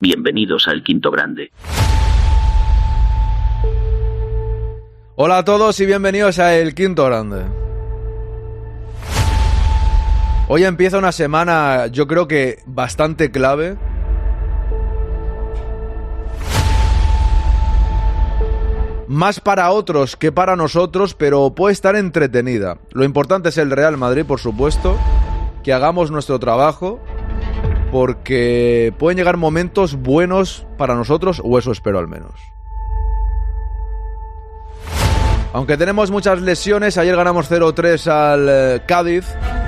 Bienvenidos al Quinto Grande. Hola a todos y bienvenidos a El Quinto Grande. Hoy empieza una semana yo creo que bastante clave. Más para otros que para nosotros, pero puede estar entretenida. Lo importante es el Real Madrid, por supuesto, que hagamos nuestro trabajo porque pueden llegar momentos buenos para nosotros, o eso espero al menos. Aunque tenemos muchas lesiones, ayer ganamos 0-3 al eh, Cádiz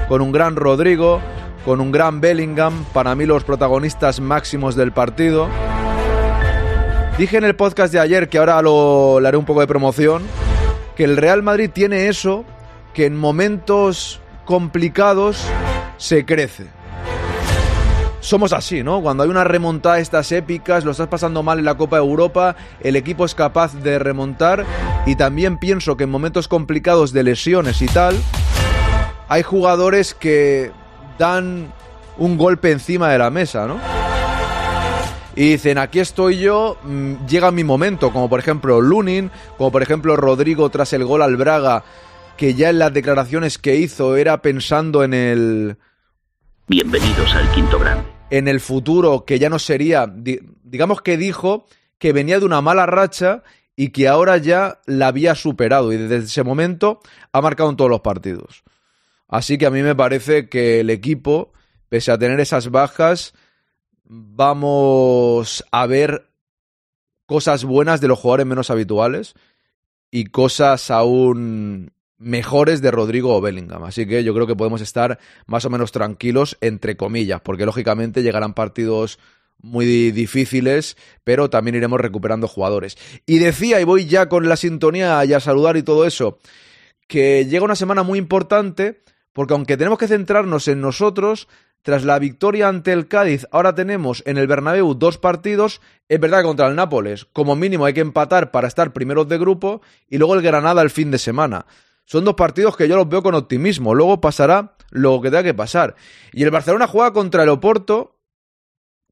con un gran Rodrigo, con un gran Bellingham, para mí los protagonistas máximos del partido. Dije en el podcast de ayer, que ahora lo, le haré un poco de promoción, que el Real Madrid tiene eso, que en momentos complicados se crece somos así, ¿no? Cuando hay una remontada de estas épicas, lo estás pasando mal en la Copa de Europa, el equipo es capaz de remontar y también pienso que en momentos complicados de lesiones y tal, hay jugadores que dan un golpe encima de la mesa, ¿no? Y dicen, aquí estoy yo, mm, llega mi momento, como por ejemplo Lunin, como por ejemplo Rodrigo tras el gol al Braga, que ya en las declaraciones que hizo era pensando en el Bienvenidos al Quinto Grande. En el futuro, que ya no sería, digamos que dijo que venía de una mala racha y que ahora ya la había superado y desde ese momento ha marcado en todos los partidos. Así que a mí me parece que el equipo, pese a tener esas bajas, vamos a ver cosas buenas de los jugadores menos habituales y cosas aún mejores de Rodrigo o Bellingham. Así que yo creo que podemos estar más o menos tranquilos, entre comillas, porque lógicamente llegarán partidos muy difíciles, pero también iremos recuperando jugadores. Y decía, y voy ya con la sintonía y a saludar y todo eso, que llega una semana muy importante, porque aunque tenemos que centrarnos en nosotros, tras la victoria ante el Cádiz, ahora tenemos en el Bernabéu dos partidos, es verdad contra el Nápoles, como mínimo hay que empatar para estar primeros de grupo, y luego el Granada el fin de semana. Son dos partidos que yo los veo con optimismo. Luego pasará lo que tenga que pasar. Y el Barcelona juega contra el Oporto,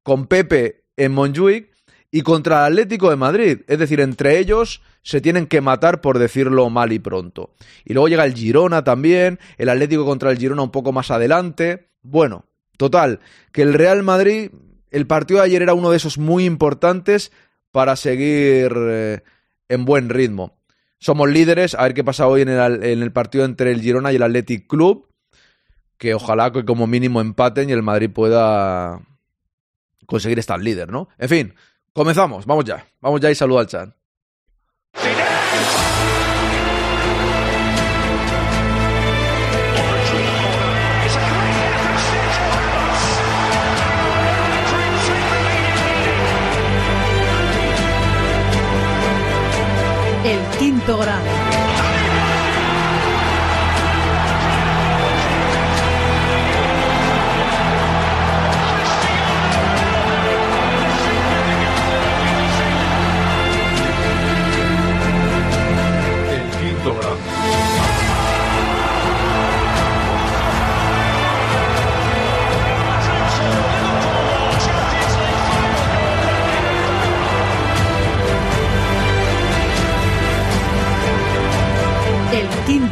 con Pepe en Montjuic, y contra el Atlético de Madrid. Es decir, entre ellos se tienen que matar, por decirlo mal y pronto. Y luego llega el Girona también, el Atlético contra el Girona un poco más adelante. Bueno, total, que el Real Madrid, el partido de ayer era uno de esos muy importantes para seguir eh, en buen ritmo. Somos líderes, a ver qué pasa hoy en el, partido entre el Girona y el Athletic Club, que ojalá que como mínimo empaten y el Madrid pueda conseguir estar líder, ¿no? En fin, comenzamos, vamos ya, vamos ya y saludo al chat. Quinto quinto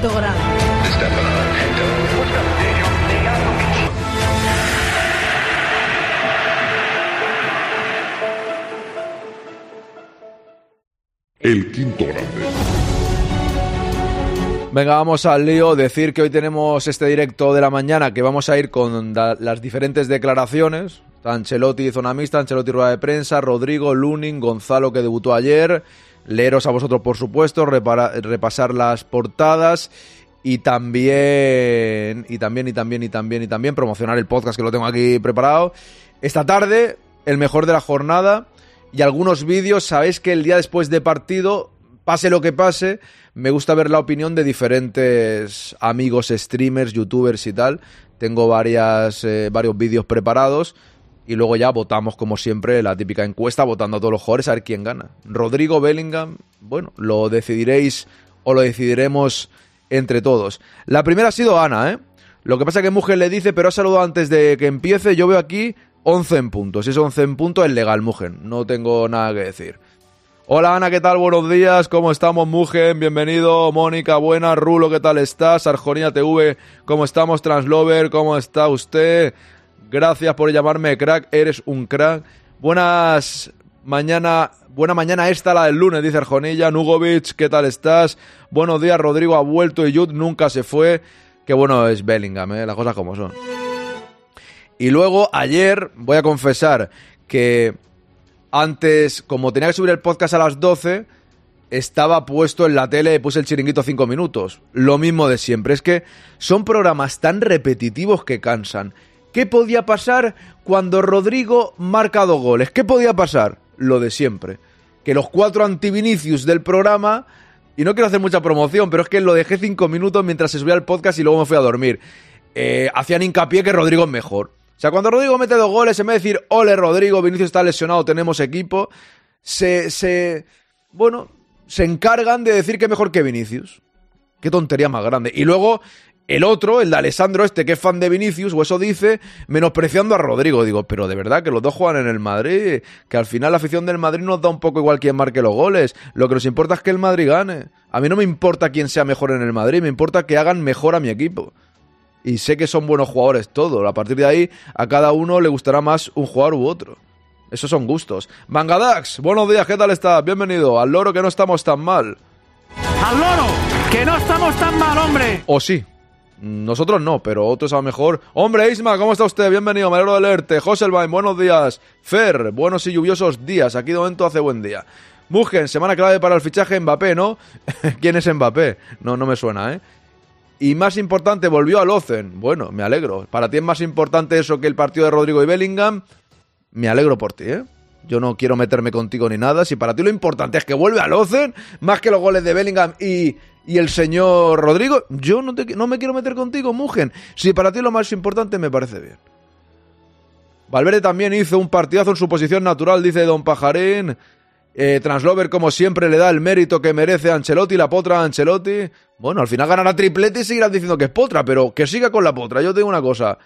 grado. El quinto grande. Venga, vamos al lío. Decir que hoy tenemos este directo de la mañana que vamos a ir con las diferentes declaraciones. Ancelotti zona mixta, Ancelotti rueda de prensa, Rodrigo, Lunin, Gonzalo que debutó ayer, leeros a vosotros, por supuesto, repasar las portadas y también, y también, y también, y también, y también promocionar el podcast que lo tengo aquí preparado. Esta tarde, el mejor de la jornada y algunos vídeos. Sabéis que el día después de partido, pase lo que pase, me gusta ver la opinión de diferentes amigos, streamers, youtubers y tal. Tengo varias, eh, varios vídeos preparados y luego ya votamos, como siempre, la típica encuesta, votando a todos los jugadores a ver quién gana. Rodrigo Bellingham, bueno, lo decidiréis o lo decidiremos entre todos. La primera ha sido Ana, ¿eh? Lo que pasa es que Mujer le dice, pero ha saludado antes de que empiece. Yo veo aquí 11 en puntos. Si es 11 en puntos, es legal, Mugen. No tengo nada que decir. Hola Ana, ¿qué tal? Buenos días, ¿cómo estamos, Mugen? Bienvenido, Mónica, buena, Rulo, ¿qué tal estás? Arjonía TV, ¿cómo estamos? Translover, ¿cómo está usted? Gracias por llamarme crack, eres un crack. Buenas mañana, buena mañana esta la del lunes, dice Arjonilla. Nugovic, ¿qué tal estás? Buenos días, Rodrigo ha vuelto y Jude nunca se fue. Qué bueno es Bellingham, ¿eh? las cosas como son. Y luego ayer voy a confesar que antes, como tenía que subir el podcast a las 12, estaba puesto en la tele, puse el chiringuito 5 minutos. Lo mismo de siempre. Es que son programas tan repetitivos que cansan. ¿Qué podía pasar cuando Rodrigo marca dos goles? ¿Qué podía pasar? Lo de siempre. Que los cuatro antivinicius del programa, y no quiero hacer mucha promoción, pero es que lo dejé cinco minutos mientras se subía el podcast y luego me fui a dormir. Eh, hacían hincapié que Rodrigo es mejor. O sea, cuando Rodrigo mete dos goles, en vez de decir, ole Rodrigo, Vinicius está lesionado, tenemos equipo, se, se, bueno, se encargan de decir que es mejor que Vinicius. Qué tontería más grande. Y luego el otro, el de Alessandro este, que es fan de Vinicius, o eso dice, menospreciando a Rodrigo. Digo, pero de verdad que los dos juegan en el Madrid, que al final la afición del Madrid nos da un poco igual quién marque los goles. Lo que nos importa es que el Madrid gane. A mí no me importa quién sea mejor en el Madrid, me importa que hagan mejor a mi equipo y sé que son buenos jugadores todos. A partir de ahí, a cada uno le gustará más un jugador u otro. Esos son gustos. Mangadax, buenos días, ¿qué tal estás? Bienvenido. Al loro que no estamos tan mal. ¡Al loro! ¡Que no estamos tan mal, hombre! O sí. Nosotros no, pero otros a lo mejor. Hombre, Isma, ¿cómo está usted? Bienvenido, me alegro de leerte. Buenos días. Fer, buenos y lluviosos días. Aquí de momento hace buen día. Mugen, semana clave para el fichaje Mbappé, ¿no? ¿Quién es Mbappé? No, no me suena, ¿eh? Y más importante, volvió al Ocen. Bueno, me alegro. Para ti es más importante eso que el partido de Rodrigo y Bellingham. Me alegro por ti, ¿eh? Yo no quiero meterme contigo ni nada. Si para ti lo importante es que vuelve al Ocen, más que los goles de Bellingham y, y el señor Rodrigo, yo no, te, no me quiero meter contigo, Mugen. Si para ti lo más importante, me parece bien. Valverde también hizo un partidazo en su posición natural, dice Don Pajarín. Eh, Translover, como siempre, le da el mérito que merece a Ancelotti, la potra a Ancelotti. Bueno, al final ganará triplete y seguirán diciendo que es potra, pero que siga con la potra. Yo tengo una cosa.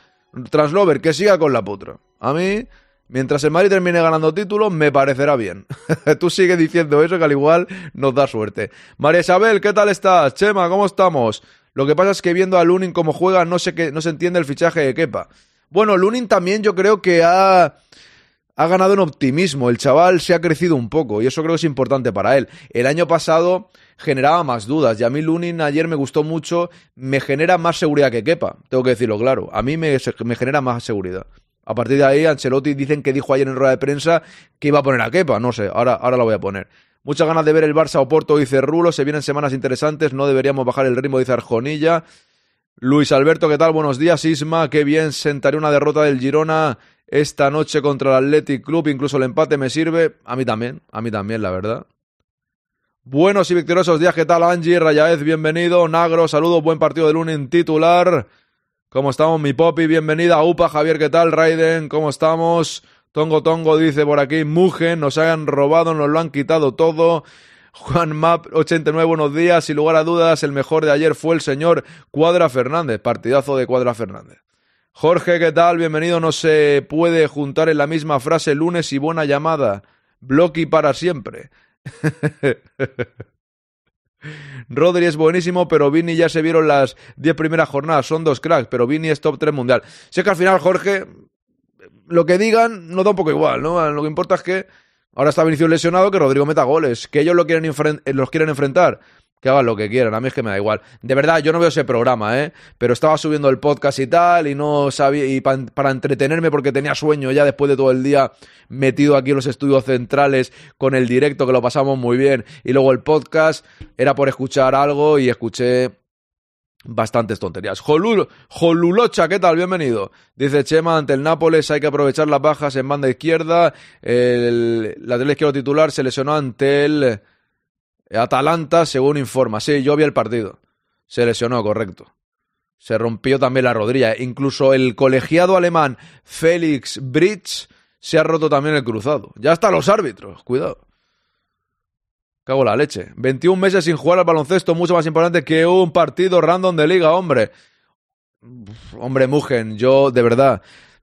Translover, que siga con la potra. A mí, mientras el Madrid termine ganando títulos, me parecerá bien. Tú sigues diciendo eso, que al igual nos da suerte. María Isabel, ¿qué tal estás? Chema, ¿cómo estamos? Lo que pasa es que viendo a Lunin como juega, no, sé qué, no se entiende el fichaje de Kepa. Bueno, Lunin también yo creo que ha ha ganado en optimismo. El chaval se ha crecido un poco y eso creo que es importante para él. El año pasado generaba más dudas y a mí Lunin ayer me gustó mucho. Me genera más seguridad que Kepa, tengo que decirlo claro. A mí me, me genera más seguridad. A partir de ahí, Ancelotti dicen que dijo ayer en rueda de prensa que iba a poner a Kepa. No sé, ahora, ahora lo voy a poner. Muchas ganas de ver el Barça Oporto, dice Rulo. Se vienen semanas interesantes, no deberíamos bajar el ritmo, dice Arjonilla. Luis Alberto, ¿qué tal? Buenos días, Isma. Qué bien sentaría una derrota del Girona esta noche contra el Athletic Club. Incluso el empate me sirve. A mí también, a mí también, la verdad. Buenos y victoriosos días, ¿qué tal Angie? Rayaez, bienvenido. Nagro, saludos, buen partido de lunes titular. ¿Cómo estamos, mi Popi? Bienvenida. Upa, Javier, ¿qué tal? Raiden, ¿cómo estamos? Tongo Tongo dice por aquí, Mugen, nos han robado, nos lo han quitado todo. Juan Map 89, buenos días. Sin lugar a dudas, el mejor de ayer fue el señor Cuadra Fernández. Partidazo de Cuadra Fernández. Jorge, ¿qué tal? Bienvenido. No se puede juntar en la misma frase lunes y buena llamada. Bloqui para siempre. Rodri es buenísimo, pero Vini ya se vieron las 10 primeras jornadas. Son dos cracks, pero Vini es top 3 mundial. Sé que al final, Jorge, lo que digan nos da un poco igual, ¿no? Lo que importa es que ahora está Vinicius lesionado, que Rodrigo meta goles, que ellos lo quieren los quieren enfrentar que hagan lo que quieran, a mí es que me da igual. De verdad, yo no veo ese programa, ¿eh? Pero estaba subiendo el podcast y tal, y no sabía, y para entretenerme porque tenía sueño ya después de todo el día metido aquí en los estudios centrales con el directo, que lo pasamos muy bien, y luego el podcast, era por escuchar algo y escuché bastantes tonterías. Jolul, Jolulocha, ¿qué tal? Bienvenido. Dice Chema, ante el Nápoles hay que aprovechar las bajas en banda izquierda. El lateral izquierdo titular se lesionó ante el Atalanta, según informa. Sí, yo vi el partido. Se lesionó, correcto. Se rompió también la rodilla. Incluso el colegiado alemán Félix Bridge se ha roto también el cruzado. Ya están los árbitros, cuidado. Cago la leche. 21 meses sin jugar al baloncesto, mucho más importante que un partido random de liga, hombre. hombre, Mugen, yo de verdad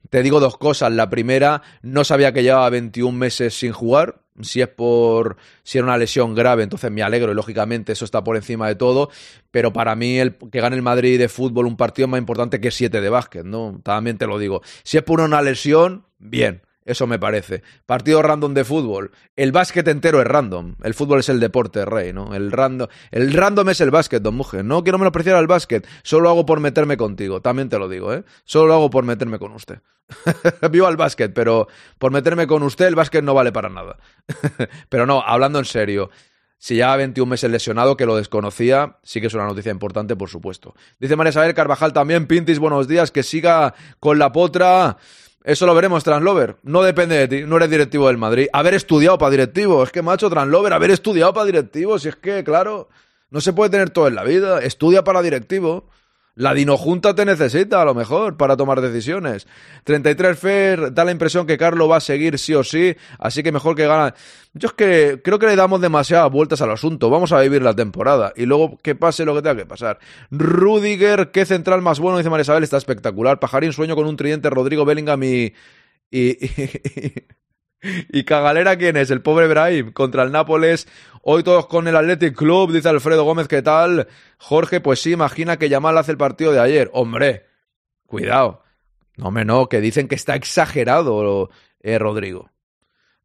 Te digo dos cosas. La primera, no sabía que llevaba 21 meses sin jugar. Si es por si era una lesión grave, entonces me alegro y lógicamente eso está por encima de todo. Pero para mí el que gane el Madrid de fútbol un partido es más importante que siete de básquet, ¿no? También te lo digo. Si es por una lesión, bien. Eso me parece. Partido random de fútbol. El básquet entero es random. El fútbol es el deporte rey, ¿no? El random, el random es el básquet, don Mujer. No quiero menospreciar al básquet. Solo lo hago por meterme contigo. También te lo digo, ¿eh? Solo lo hago por meterme con usted. Vivo al básquet, pero por meterme con usted el básquet no vale para nada. pero no, hablando en serio. Si ya 21 meses lesionado, que lo desconocía, sí que es una noticia importante, por supuesto. Dice María Isabel Carvajal también, Pintis, buenos días, que siga con la potra. Eso lo veremos, Translover. No depende de ti, no eres directivo del Madrid. Haber estudiado para directivo, es que macho, Translover, haber estudiado para directivo, si es que, claro, no se puede tener todo en la vida. Estudia para directivo. La Dinojunta te necesita, a lo mejor, para tomar decisiones. 33 Fer da la impresión que Carlos va a seguir sí o sí, así que mejor que gana. Yo es que creo que le damos demasiadas vueltas al asunto. Vamos a vivir la temporada y luego que pase lo que tenga que pasar. Rudiger, qué central más bueno, dice María Isabel, está espectacular. Pajarín, sueño con un tridente, Rodrigo Bellingham y... y, y ¿Y Cagalera quién es? El pobre Brahim contra el Nápoles. Hoy todos con el Athletic Club, dice Alfredo Gómez, ¿qué tal? Jorge, pues sí, imagina que Yamal hace el partido de ayer. Hombre, cuidado. No, me no, que dicen que está exagerado eh, Rodrigo.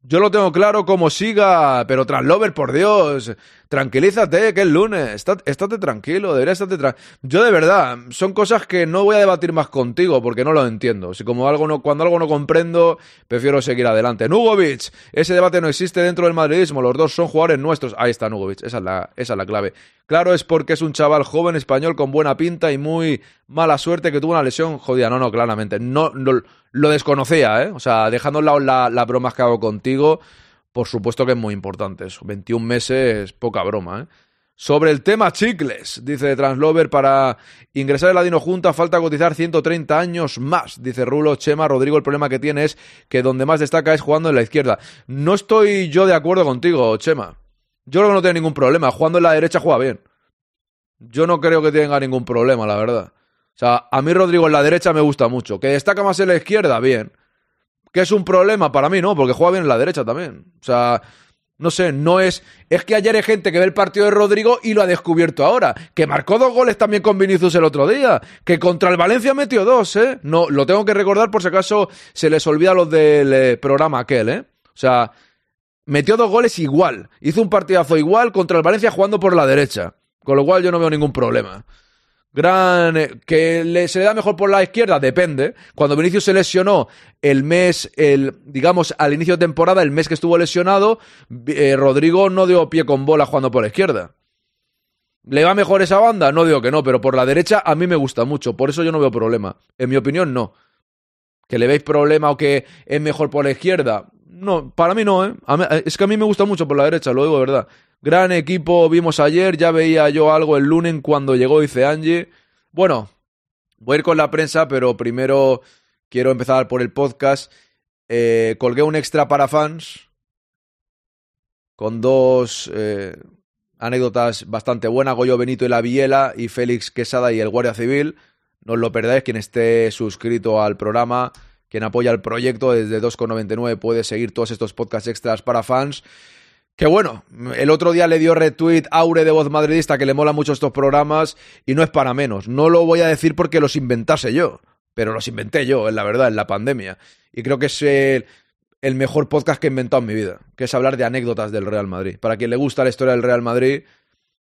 Yo lo tengo claro como siga, pero Translover, por Dios, tranquilízate, que es lunes, estate, estate tranquilo, debería estar tranquilo. Yo de verdad, son cosas que no voy a debatir más contigo porque no lo entiendo. Si como algo no, cuando algo no comprendo, prefiero seguir adelante. Nugovic, ese debate no existe dentro del madridismo, los dos son jugadores nuestros. Ahí está Nugovic, esa es la, esa es la clave. Claro, es porque es un chaval joven español con buena pinta y muy mala suerte que tuvo una lesión jodida. No, no, claramente. No, no lo desconocía, ¿eh? O sea, dejando a lado las bromas que hago contigo, por supuesto que es muy importante eso. 21 meses, poca broma, ¿eh? Sobre el tema chicles, dice Translover, para ingresar en la Dino Junta falta cotizar 130 años más, dice Rulo Chema. Rodrigo, el problema que tiene es que donde más destaca es jugando en la izquierda. No estoy yo de acuerdo contigo, Chema. Yo creo que no tiene ningún problema. Jugando en la derecha juega bien. Yo no creo que tenga ningún problema, la verdad. O sea, a mí Rodrigo en la derecha me gusta mucho. Que destaca más en la izquierda, bien. Que es un problema para mí, ¿no? Porque juega bien en la derecha también. O sea, no sé, no es. Es que ayer hay gente que ve el partido de Rodrigo y lo ha descubierto ahora. Que marcó dos goles también con Vinicius el otro día. Que contra el Valencia metió dos, ¿eh? No, lo tengo que recordar por si acaso se les olvida los del eh, programa aquel, ¿eh? O sea, metió dos goles igual. Hizo un partidazo igual contra el Valencia jugando por la derecha. Con lo cual yo no veo ningún problema. Gran. Eh, ¿Que le, se le da mejor por la izquierda? Depende. Cuando Vinicius se lesionó el mes, el, digamos, al inicio de temporada, el mes que estuvo lesionado, eh, Rodrigo no dio pie con bola jugando por la izquierda. ¿Le va mejor esa banda? No digo que no, pero por la derecha a mí me gusta mucho. Por eso yo no veo problema. En mi opinión, no. ¿Que le veis problema o que es mejor por la izquierda? No, para mí no, ¿eh? es que a mí me gusta mucho por la derecha, lo digo de verdad. Gran equipo vimos ayer, ya veía yo algo el lunes cuando llegó, dice Angie. Bueno, voy a ir con la prensa, pero primero quiero empezar por el podcast. Eh, colgué un extra para fans con dos eh, anécdotas bastante buenas, Goyo Benito y la Viela y Félix Quesada y el Guardia Civil. No os lo perdáis, quien esté suscrito al programa, quien apoya el proyecto desde 2,99 puede seguir todos estos podcasts extras para fans. Que bueno, el otro día le dio retweet Aure de Voz Madridista que le mola mucho estos programas y no es para menos. No lo voy a decir porque los inventase yo, pero los inventé yo, en la verdad, en la pandemia. Y creo que es el, mejor podcast que he inventado en mi vida, que es hablar de anécdotas del Real Madrid. Para quien le gusta la historia del Real Madrid,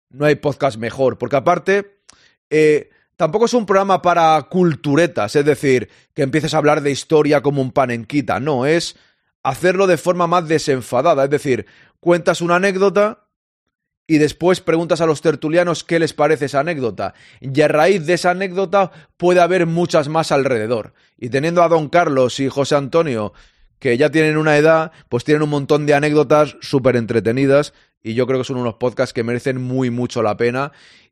no hay podcast mejor, porque aparte... Eh, tampoco es un programa para culturetas, es decir, que empieces a hablar de historia como un panenquita, no, es hacerlo de forma más desenfadada, es decir, cuentas una anécdota y después preguntas a los tertulianos qué les parece esa anécdota. Y a raíz de esa anécdota puede haber muchas más alrededor. Y teniendo a don Carlos y José Antonio, que ya tienen una edad, pues tienen un montón de anécdotas súper entretenidas. Y yo creo que son unos podcasts que merecen muy mucho la pena.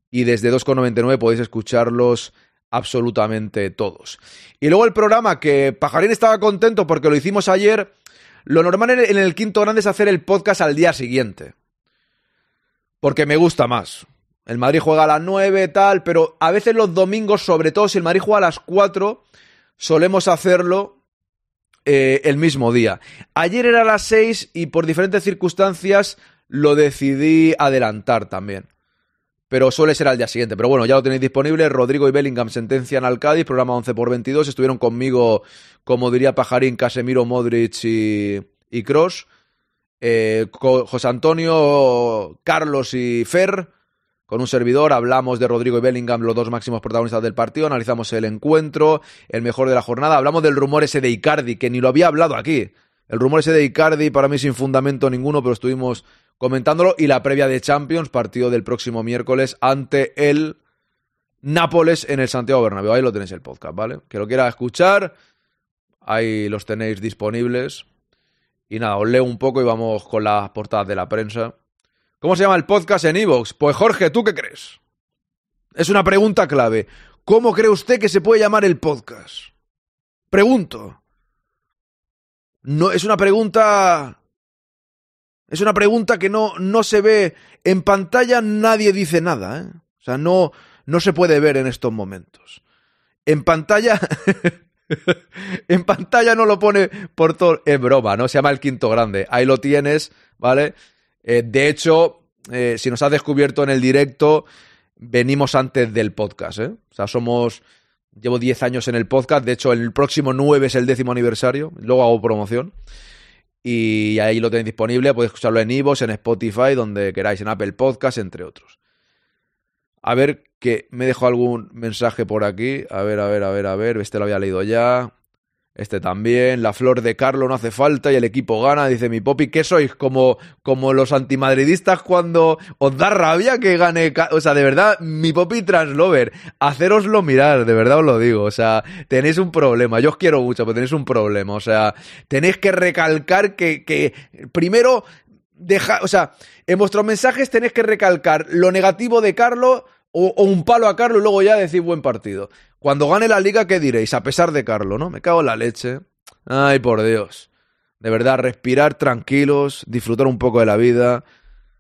Y desde 2,99 podéis escucharlos absolutamente todos. Y luego el programa que Pajarín estaba contento porque lo hicimos ayer lo normal en el quinto grande es hacer el podcast al día siguiente. Porque me gusta más. El Madrid juega a las 9, tal, pero a veces los domingos, sobre todo si el Madrid juega a las 4, solemos hacerlo eh, el mismo día. Ayer era a las 6 y por diferentes circunstancias lo decidí adelantar también. Pero suele ser al día siguiente. Pero bueno, ya lo tenéis disponible. Rodrigo y Bellingham sentencian al Cádiz, programa 11 por 22. Estuvieron conmigo, como diría Pajarín, Casemiro, Modric y, y Cross. Eh, José Antonio, Carlos y Fer. Con un servidor hablamos de Rodrigo y Bellingham, los dos máximos protagonistas del partido, analizamos el encuentro, el mejor de la jornada, hablamos del rumor ese de Icardi, que ni lo había hablado aquí. El rumor ese de Icardi para mí sin fundamento ninguno, pero estuvimos comentándolo, y la previa de Champions, partido del próximo miércoles ante el Nápoles en el Santiago Bernabéu. Ahí lo tenéis el podcast, ¿vale? Que lo quiera escuchar, ahí los tenéis disponibles. Y nada, os leo un poco y vamos con las portadas de la prensa. ¿Cómo se llama el podcast en Evox? Pues Jorge, ¿tú qué crees? Es una pregunta clave. ¿Cómo cree usted que se puede llamar el podcast? Pregunto. No, es una pregunta. Es una pregunta que no, no se ve. En pantalla nadie dice nada, ¿eh? O sea, no, no se puede ver en estos momentos. En pantalla. en pantalla no lo pone por todo. Es broma, ¿no? Se llama el quinto grande. Ahí lo tienes, ¿vale? Eh, de hecho, eh, si nos has descubierto en el directo, venimos antes del podcast, ¿eh? O sea, somos. Llevo 10 años en el podcast. De hecho, el próximo 9 es el décimo aniversario. Luego hago promoción. Y ahí lo tenéis disponible. Podéis escucharlo en Ivos, en Spotify, donde queráis, en Apple Podcast, entre otros. A ver, que me dejo algún mensaje por aquí. A ver, a ver, a ver, a ver. Este lo había leído ya. Este también. La flor de Carlo no hace falta y el equipo gana. Dice mi Popi, ¿qué sois? Como, como los antimadridistas cuando os da rabia que gane. O sea, de verdad, mi Popi Translover, haceroslo mirar, de verdad os lo digo. O sea, tenéis un problema. Yo os quiero mucho, pero tenéis un problema. O sea, tenéis que recalcar que, que primero deja, o sea, en vuestros mensajes tenéis que recalcar lo negativo de Carlo o, un palo a Carlo y luego ya decir buen partido. Cuando gane la liga, ¿qué diréis? A pesar de Carlo, ¿no? Me cago en la leche. Ay, por Dios. De verdad, respirar tranquilos, disfrutar un poco de la vida.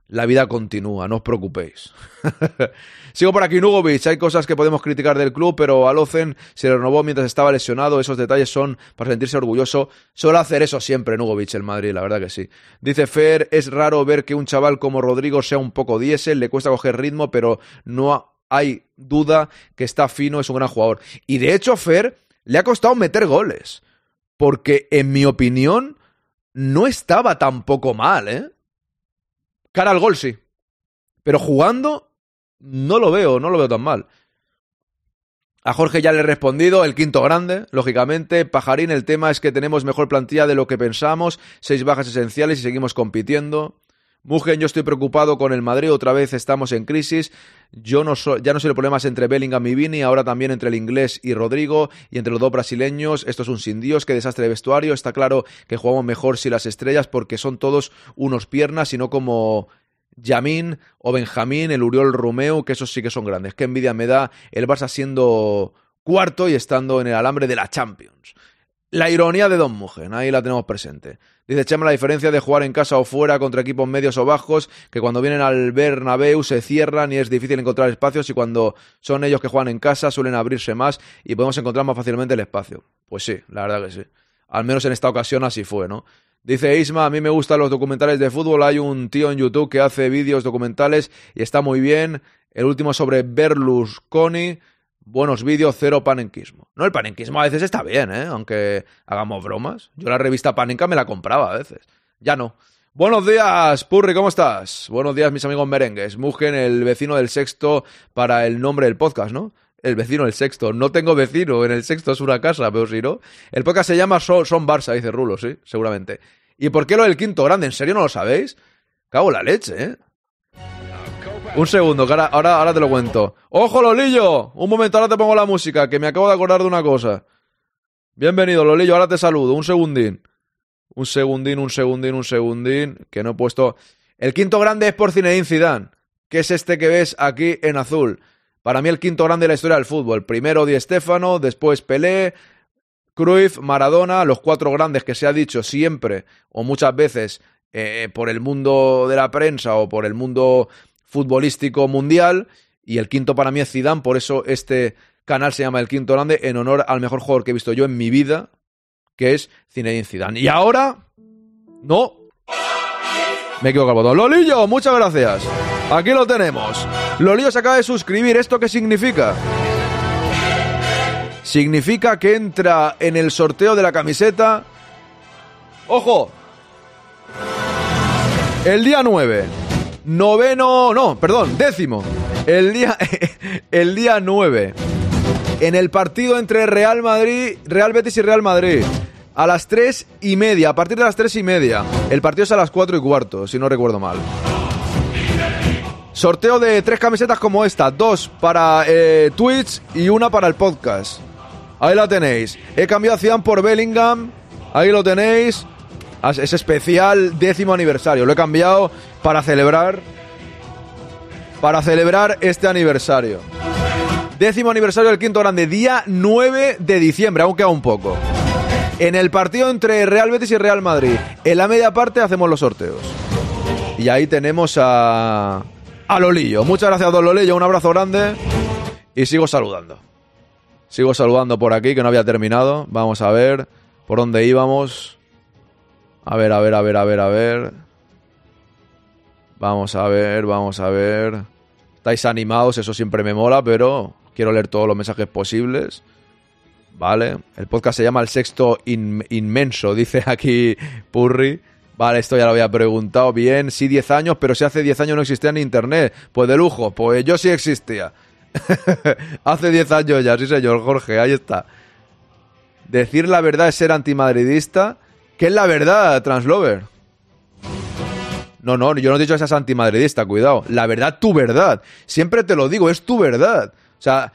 La vida continúa, no os preocupéis. Sigo por aquí, Nugovic. Hay cosas que podemos criticar del club, pero Alocen se renovó mientras estaba lesionado. Esos detalles son para sentirse orgulloso. Suele hacer eso siempre Nugovic el Madrid, la verdad que sí. Dice Fer, es raro ver que un chaval como Rodrigo sea un poco diésel, le cuesta coger ritmo, pero no hay duda que está fino, es un gran jugador. Y de hecho, Fer le ha costado meter goles. Porque, en mi opinión, no estaba tampoco mal, ¿eh? Cara al gol, sí. Pero jugando, no lo veo, no lo veo tan mal. A Jorge ya le he respondido, el quinto grande, lógicamente. Pajarín, el tema es que tenemos mejor plantilla de lo que pensamos, seis bajas esenciales y seguimos compitiendo. Mugen, yo estoy preocupado con el Madrid, otra vez estamos en crisis. Yo no so- ya no sé los problemas entre Bellingham y Vini, ahora también entre el inglés y Rodrigo y entre los dos brasileños. Esto es un sin Dios, qué desastre de vestuario. Está claro que jugamos mejor si las estrellas porque son todos unos piernas y no como Yamin o Benjamín, el Uriol Romeo, que esos sí que son grandes. Qué envidia me da el Barça siendo cuarto y estando en el alambre de la Champions. La ironía de Don Mugen, ahí la tenemos presente. Dice Chema la diferencia de jugar en casa o fuera contra equipos medios o bajos, que cuando vienen al Bernabéu se cierran y es difícil encontrar espacios y cuando son ellos que juegan en casa suelen abrirse más y podemos encontrar más fácilmente el espacio. Pues sí, la verdad que sí. Al menos en esta ocasión así fue, ¿no? Dice Isma, a mí me gustan los documentales de fútbol, hay un tío en YouTube que hace vídeos documentales y está muy bien. El último sobre Berlusconi, buenos vídeos, cero panenquismo. No, el panenquismo a veces está bien, ¿eh? Aunque hagamos bromas. Yo la revista Panenka me la compraba a veces. Ya no. Buenos días, Purri, ¿cómo estás? Buenos días, mis amigos merengues. Mugen, el vecino del sexto para el nombre del podcast, ¿no? El vecino del sexto. No tengo vecino, en el sexto es una casa, pero si no. El podcast se llama Son, Son Barça, dice Rulo, sí, seguramente. ¿Y por qué lo del quinto grande? ¿En serio no lo sabéis? Cago la leche, ¿eh? Un segundo, que ahora, ahora, te lo cuento. ¡Ojo, Lolillo! Un momento, ahora te pongo la música, que me acabo de acordar de una cosa. Bienvenido, Lolillo, ahora te saludo. Un segundín. Un segundín, un segundín, un segundín. Que no he puesto. El quinto grande es por Zinedine Zidane, que es este que ves aquí en azul. Para mí el quinto grande de la historia del fútbol. Primero Di Stéfano, después Pelé, Cruyff, Maradona, los cuatro grandes que se ha dicho siempre o muchas veces eh, por el mundo de la prensa o por el mundo futbolístico mundial. Y el quinto para mí es Zidane, por eso este canal se llama El Quinto Grande, en honor al mejor jugador que he visto yo en mi vida, que es Zinedine Zidane. Y ahora, no, me he equivocado el botón. Lolillo, muchas gracias. Aquí lo tenemos. Lolillo se acaba de suscribir. ¿Esto qué significa? Significa que entra en el sorteo de la camiseta. ¡Ojo! El día 9. Noveno. No, perdón, décimo. El día, el día 9. En el partido entre Real Madrid, Real Betis y Real Madrid. A las 3 y media, a partir de las 3 y media. El partido es a las 4 y cuarto, si no recuerdo mal. Sorteo de tres camisetas como esta, dos para eh, Twitch y una para el podcast. Ahí la tenéis. He cambiado a por Bellingham. Ahí lo tenéis. Es especial décimo aniversario. Lo he cambiado para celebrar. Para celebrar este aniversario. Décimo aniversario del quinto grande, día 9 de diciembre, aún queda un poco. En el partido entre Real Betis y Real Madrid. En la media parte hacemos los sorteos. Y ahí tenemos a. A Lolillo. Muchas gracias, don Lolillo. Un abrazo grande. Y sigo saludando. Sigo saludando por aquí, que no había terminado. Vamos a ver por dónde íbamos. A ver, a ver, a ver, a ver, a ver. Vamos a ver, vamos a ver. Estáis animados, eso siempre me mola, pero quiero leer todos los mensajes posibles. Vale, el podcast se llama El Sexto Inmenso, dice aquí Purri. Vale, esto ya lo había preguntado. Bien, sí, 10 años, pero si hace 10 años no existía en Internet. Pues de lujo, pues yo sí existía. hace 10 años ya, sí señor, Jorge, ahí está. Decir la verdad es ser antimadridista. ¿Qué es la verdad, Translover? No, no, yo no he dicho que seas antimadridista, cuidado. La verdad, tu verdad. Siempre te lo digo, es tu verdad. O sea,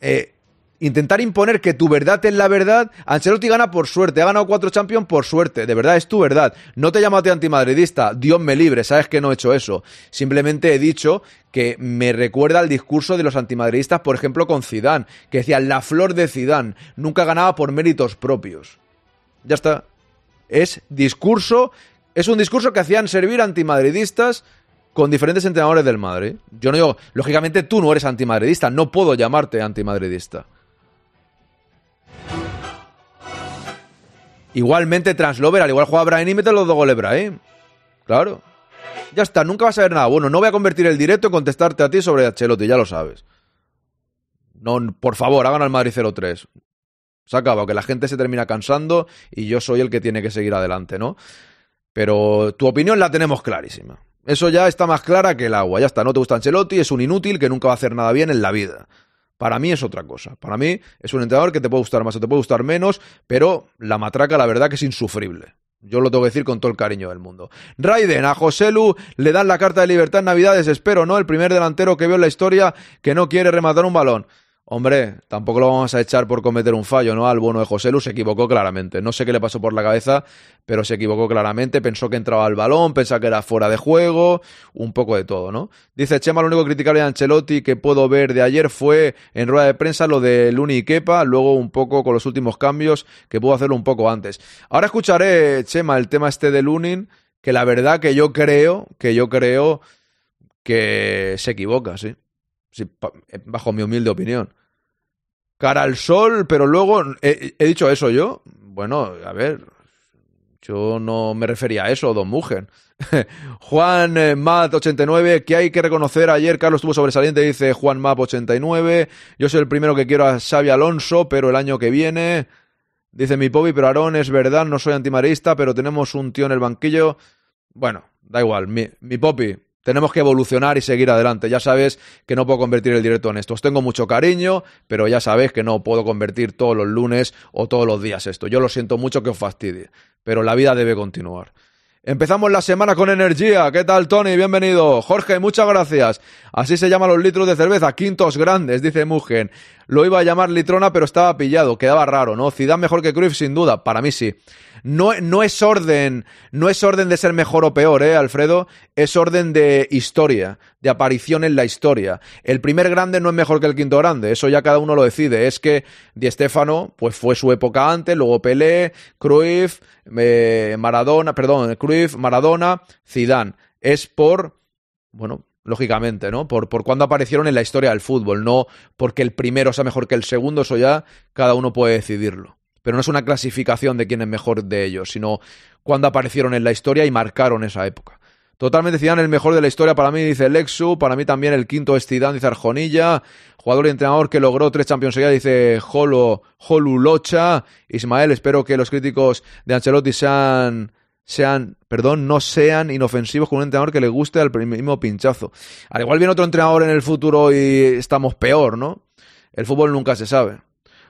eh, intentar imponer que tu verdad es la verdad. Ancelotti gana por suerte, ha ganado cuatro Champions por suerte, de verdad es tu verdad. No te ti antimadridista, Dios me libre, sabes que no he hecho eso. Simplemente he dicho que me recuerda al discurso de los antimadridistas, por ejemplo, con Zidane, que decía la flor de Zidane nunca ganaba por méritos propios. Ya está. Es discurso, es un discurso que hacían servir antimadridistas con diferentes entrenadores del Madrid. Yo no digo, lógicamente tú no eres antimadridista, no puedo llamarte antimadridista. Igualmente, Translover, al igual juega Brahim y mete los dos goles Brahim. Claro. Ya está, nunca vas a ver nada. Bueno, no voy a convertir el directo en contestarte a ti sobre Ancelotti, ya lo sabes. No, por favor, hagan al Madrid 0-3. Se acaba, que la gente se termina cansando y yo soy el que tiene que seguir adelante, ¿no? Pero tu opinión la tenemos clarísima. Eso ya está más clara que el agua. Ya está, no te gusta Ancelotti, es un inútil que nunca va a hacer nada bien en la vida. Para mí es otra cosa. Para mí es un entrenador que te puede gustar más o te puede gustar menos, pero la matraca, la verdad, que es insufrible. Yo lo tengo que decir con todo el cariño del mundo. Raiden, a Joselu le dan la carta de libertad en Navidades, espero, ¿no? El primer delantero que veo en la historia que no quiere rematar un balón. Hombre, tampoco lo vamos a echar por cometer un fallo, ¿no? Al bueno de José Lu se equivocó claramente. No sé qué le pasó por la cabeza, pero se equivocó claramente. Pensó que entraba al balón, pensaba que era fuera de juego, un poco de todo, ¿no? Dice Chema, lo único criticable de Ancelotti que puedo ver de ayer fue en rueda de prensa lo de Luni y Kepa, luego un poco con los últimos cambios que pudo hacerlo un poco antes. Ahora escucharé, Chema, el tema este de Lunin, que la verdad que yo creo, que yo creo que se equivoca, sí. sí bajo mi humilde opinión cara al sol, pero luego he, dicho eso yo. Bueno, a ver, yo no me refería a eso, don Mugen. Juan eh, Mat 89, que hay que reconocer, ayer Carlos estuvo sobresaliente, dice Juan Map 89, yo soy el primero que quiero a Xavi Alonso, pero el año que viene, dice mi Pobi, pero Aarón, es verdad, no soy antimarista, pero tenemos un tío en el banquillo, bueno, da igual, mi, mi Popi, tenemos que evolucionar y seguir adelante. Ya sabes que no puedo convertir el directo en esto. Os tengo mucho cariño, pero ya sabéis que no puedo convertir todos los lunes o todos los días esto. Yo lo siento mucho que os fastidie, pero la vida debe continuar. Empezamos la semana con energía. ¿Qué tal, Tony? Bienvenido. Jorge, muchas gracias. Así se llaman los litros de cerveza, quintos grandes, dice Mugen. Lo iba a llamar litrona, pero estaba pillado. Quedaba raro, ¿no? Ciudad mejor que Cruyff, sin duda. Para mí sí. No, no es orden, no es orden de ser mejor o peor, ¿eh, Alfredo? Es orden de historia, de aparición en la historia. El primer grande no es mejor que el quinto grande, eso ya cada uno lo decide. Es que Di Stefano, pues fue su época antes, luego Pelé, Cruyff, eh, Maradona, perdón, Cruyff, Maradona, Zidane. Es por, bueno, lógicamente, ¿no? Por, por cuando aparecieron en la historia del fútbol, no porque el primero sea mejor que el segundo, eso ya cada uno puede decidirlo. pero no es una clasificación de quién es mejor de ellos, sino cuando aparecieron en la historia y marcaron esa época. Totalmente Zidane el mejor de la historia para mí, dice Lexu, para mí también el quinto es Zidane, dice Arjonilla, jugador y entrenador que logró tres Champions dice Jolo, Jolu Locha, Ismael, espero que los críticos de Ancelotti sean sean, perdón, no sean inofensivos con un entrenador que le guste al mismo pinchazo. Al igual viene otro entrenador en el futuro y estamos peor, ¿no? El fútbol nunca se sabe.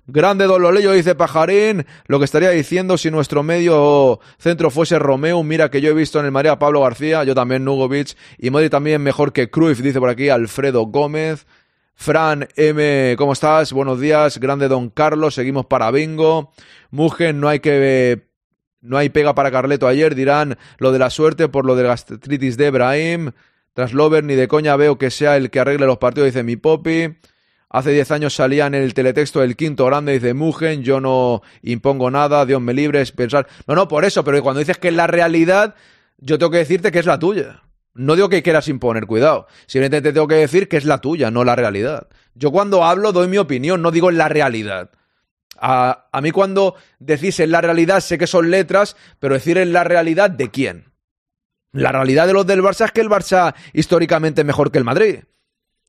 Grande Don Loleyo, dice Pajarín, lo que estaría diciendo si nuestro medio centro fuese Romeo, mira que yo he visto en el María Pablo García, yo también Nugovic, y Modri también mejor que Cruyff, dice por aquí Alfredo Gómez. Fran M, ¿cómo estás? Buenos días. Grande Don Carlos, seguimos para Bingo. Mugen, no hay que no hay pega para Carleto ayer, dirán lo de la suerte por lo de gastritis de Ebrahim. Tras Lover ni de coña veo que sea el que arregle los partidos, dice mi Popi. Hace 10 años salía en el teletexto el quinto grande, dice Mugen, yo no impongo nada, Dios me libre, es pensar. No, no, por eso, pero cuando dices que es la realidad, yo tengo que decirte que es la tuya. No digo que quieras imponer, cuidado. Simplemente te tengo que decir que es la tuya, no la realidad. Yo cuando hablo doy mi opinión, no digo la realidad. A, a mí cuando decís en la realidad sé que son letras, pero decir en la realidad de quién. La realidad de los del Barça es que el Barça históricamente es mejor que el Madrid.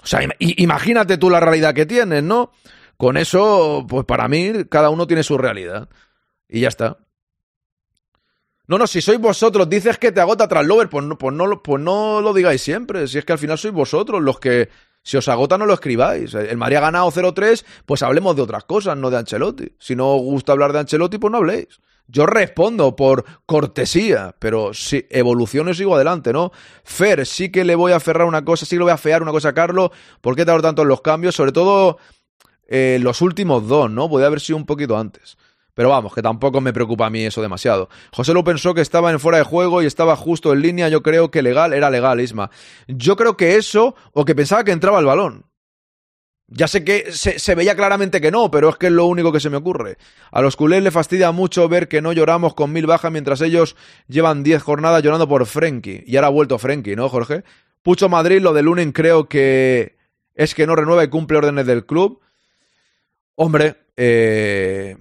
O sea, imagínate tú la realidad que tienes, ¿no? Con eso, pues para mí, cada uno tiene su realidad. Y ya está. No, no, si sois vosotros, dices que te agota tras Lover, pues no, pues, no, pues no lo digáis siempre. Si es que al final sois vosotros los que, si os agota, no lo escribáis. El Madrid ha ganado 0-3, pues hablemos de otras cosas, no de Ancelotti. Si no os gusta hablar de Ancelotti, pues no habléis. Yo respondo por cortesía, pero si evoluciono sigo adelante, ¿no? Fer, sí que le voy a aferrar una cosa, sí que le voy a fear una cosa a Carlos. ¿Por qué tardó tanto en los cambios? Sobre todo eh, los últimos dos, ¿no? Podría haber sido un poquito antes. Pero vamos, que tampoco me preocupa a mí eso demasiado. José lo pensó que estaba en fuera de juego y estaba justo en línea. Yo creo que legal era legal, Isma. Yo creo que eso, o que pensaba que entraba el balón. Ya sé que se, veía claramente que no, pero es que es lo único que se me ocurre. A los culés le fastidia mucho ver que no lloramos con mil bajas mientras ellos llevan diez jornadas llorando por Frenkie. Y ahora ha vuelto Frenkie, ¿no, Jorge? Pucho Madrid, lo de Lunen creo que es que no renueva y cumple órdenes del club. Hombre, eh,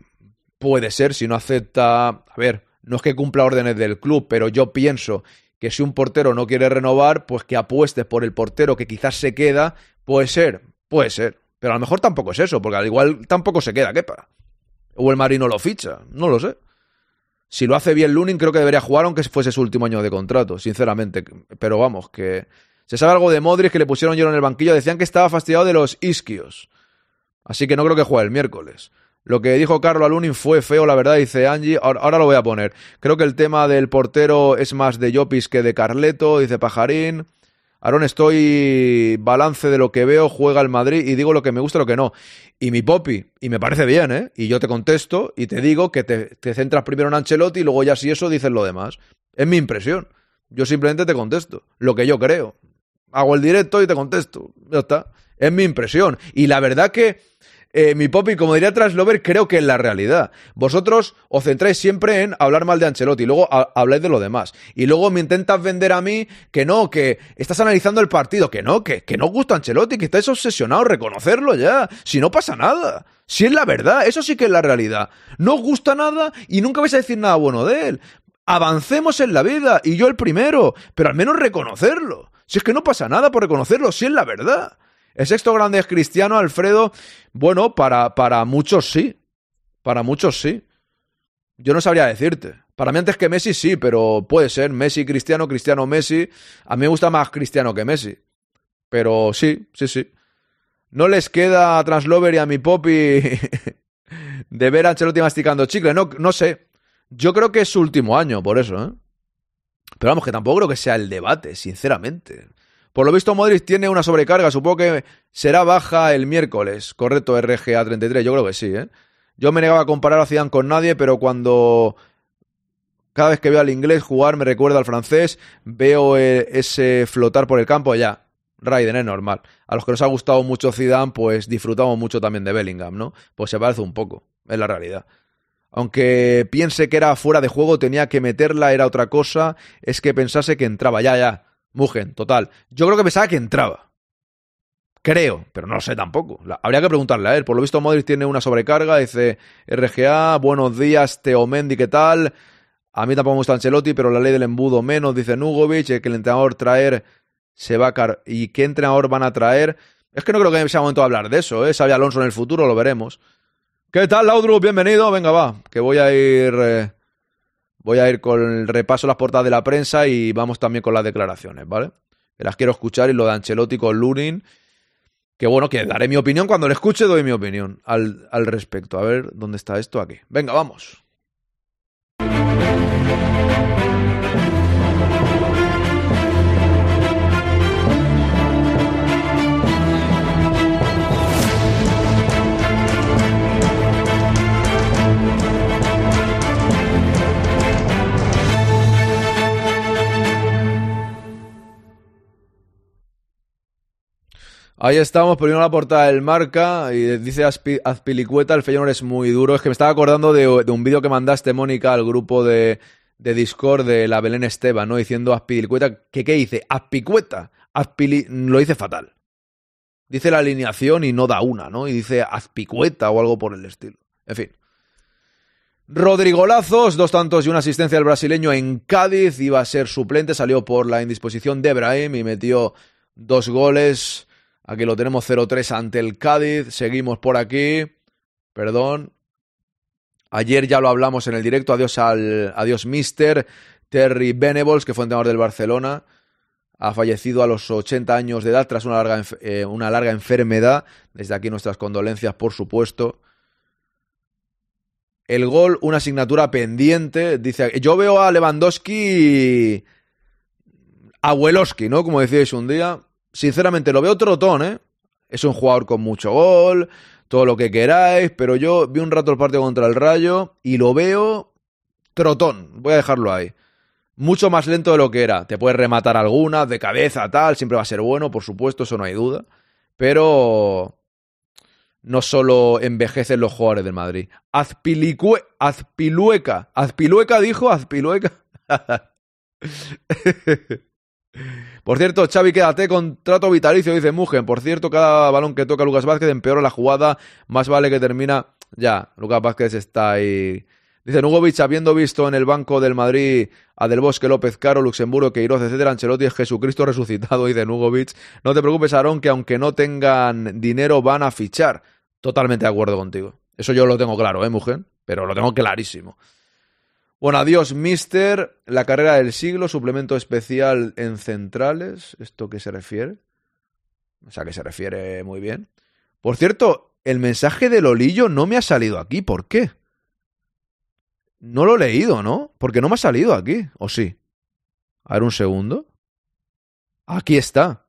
puede ser, si no acepta... A ver, no es que cumpla órdenes del club, pero yo pienso que si un portero no quiere renovar, pues que apuestes por el portero que quizás se queda, puede ser, Puede ser. Pero a lo mejor tampoco es eso, porque al igual tampoco se queda, ¿qué para? O el Marino lo ficha, no lo sé. Si lo hace bien Lunin, creo que debería jugar aunque fuese su último año de contrato, sinceramente. Pero vamos, que. Se sabe algo de Modric que le pusieron hielo en el banquillo. Decían que estaba fastidiado de los isquios. Así que no creo que juegue el miércoles. Lo que dijo Carlo Lunin fue feo, la verdad, dice Angie. Ahora, lo voy a poner. Creo que el tema del portero es más de Jopis que de Carleto, dice Pajarín. Aaron, estoy balance de lo que veo, juega el Madrid y digo lo que me gusta lo que no. Y mi popi, y me parece bien, ¿eh? Y yo te contesto y te digo que te, te centras primero en Ancelotti y luego ya si eso dices lo demás. Es mi impresión. Yo simplemente te contesto lo que yo creo. Hago el directo y te contesto. Ya está. Es mi impresión. Y la verdad que eh, mi popi, como diría Translover, creo que es la realidad. Vosotros os centráis siempre en hablar mal de Ancelotti, y luego habláis de lo demás. Y luego me intentas vender a mí que no, que estás analizando el partido, que no, que, que no gusta Ancelotti, que estáis obsesionados, reconocerlo ya. Si no pasa nada. Si es la verdad, eso sí que es la realidad. No os gusta nada y nunca vais a decir nada bueno de él. Avancemos en la vida, y yo el primero, pero al menos reconocerlo. Si es que no pasa nada por reconocerlo, si es la verdad. El sexto grande es Cristiano, Alfredo. Bueno, para, para muchos sí. Para muchos sí. Yo no sabría decirte. Para mí antes que Messi sí, pero puede ser Messi, Cristiano, Cristiano, Messi. A mí me gusta más Cristiano que Messi. Pero sí, sí, sí. No les queda a Translover y a mi Poppy de ver a Ancelotti masticando chicle. No, no sé. Yo creo que es su último año, por eso, ¿eh? Pero vamos, que tampoco creo que sea el debate, sinceramente. Por lo visto, Modric tiene una sobrecarga. Supongo que será baja el miércoles. Correcto, RGA 33. Yo creo que sí, ¿eh? Yo me negaba a comparar a Zidane con nadie, pero cuando cada vez que veo al inglés jugar me recuerda al francés, veo eh, ese flotar por el campo, ya. Raiden es normal. A los que nos ha gustado mucho Zidane, pues disfrutamos mucho también de Bellingham, ¿no? Pues se parece un poco, es la realidad. Aunque piense que era fuera de juego, tenía que meterla, era otra cosa, es que pensase que entraba, ya, ya. Mugen, total. Yo creo que pensaba que entraba. Creo, pero no lo sé tampoco. Habría que preguntarle a él. Por lo visto, Modric tiene una sobrecarga. Dice RGA, buenos días, Teo Mendy, ¿qué tal? A mí tampoco me gusta Ancelotti, pero la ley del embudo menos, dice Nugovic, que el entrenador traer se va a car ¿Y qué entrenador van a traer? Es que no creo que sea momento de hablar de eso, ¿eh? Sabe Alonso en el futuro, lo veremos. ¿Qué tal, Laudrup? Bienvenido. Venga, va, que voy a ir... eh, voy a ir con el repaso de las portadas de la prensa y vamos también con las declaraciones, ¿vale? Que las quiero escuchar y lo de Ancelotti con Lunin. Que bueno, que daré mi opinión. Cuando lo escuche, doy mi opinión al, al respecto. A ver, ¿dónde está esto? Aquí. Venga, vamos. Ahí estamos, poniendo la portada del marca y dice Azpi- Azpilicueta, el Feyenoord es muy duro. Es que me estaba acordando de, de un vídeo que mandaste, Mónica, al grupo de, de Discord de la Belén Esteban, ¿no? Diciendo Azpilicueta, que ¿qué dice? Azpicueta. Azpili... Lo dice fatal. Dice la alineación y no da una, ¿no? Y dice Azpicueta o algo por el estilo. En fin. Rodrigo Lazos, dos tantos y una asistencia del brasileño en Cádiz. Iba a ser suplente, salió por la indisposición de Brahim y metió dos goles. Aquí lo tenemos 0-3 ante el Cádiz. Seguimos por aquí. Perdón. Ayer ya lo hablamos en el directo. Adiós al adiós Mister Terry Venables, que fue entrenador del Barcelona. Ha fallecido a los 80 años de edad tras una larga, eh, una larga enfermedad. Desde aquí nuestras condolencias, por supuesto. El gol, una asignatura pendiente. Dice, yo veo a Lewandowski Abueloski, ¿no? Como decíais un día. Sinceramente, lo veo trotón, ¿eh? Es un jugador con mucho gol, todo lo que queráis, pero yo vi un rato el partido contra el Rayo y lo veo trotón. Voy a dejarlo ahí. Mucho más lento de lo que era. Te puedes rematar alguna, de cabeza, tal, siempre va a ser bueno, por supuesto, eso no hay duda. Pero no solo envejecen los jugadores del Madrid. Azpilicue, Azpilueca. Azpilueca dijo, Azpilueca. Por cierto, Xavi, quédate, contrato vitalicio, dice Mugen. Por cierto, cada balón que toca Lucas Vázquez empeora la jugada. Más vale que termina. Ya, Lucas Vázquez está ahí. Dice Nugovic, habiendo visto en el banco del Madrid a Del Bosque, López Caro, Luxemburgo, Queiroz, etcétera, Ancelotti es Jesucristo resucitado, dice Nugovic. No te preocupes, Aarón, que aunque no tengan dinero, van a fichar. Totalmente de acuerdo contigo. Eso yo lo tengo claro, ¿eh, mujer? Pero lo tengo clarísimo. Bueno, adiós, Mister. La carrera del siglo, suplemento especial en centrales. ¿Esto qué se refiere? O sea, que se refiere muy bien. Por cierto, el mensaje del Olillo no me ha salido aquí. ¿Por qué? No lo he leído, ¿no? Porque no me ha salido aquí. ¿O sí? A ver un segundo. Aquí está.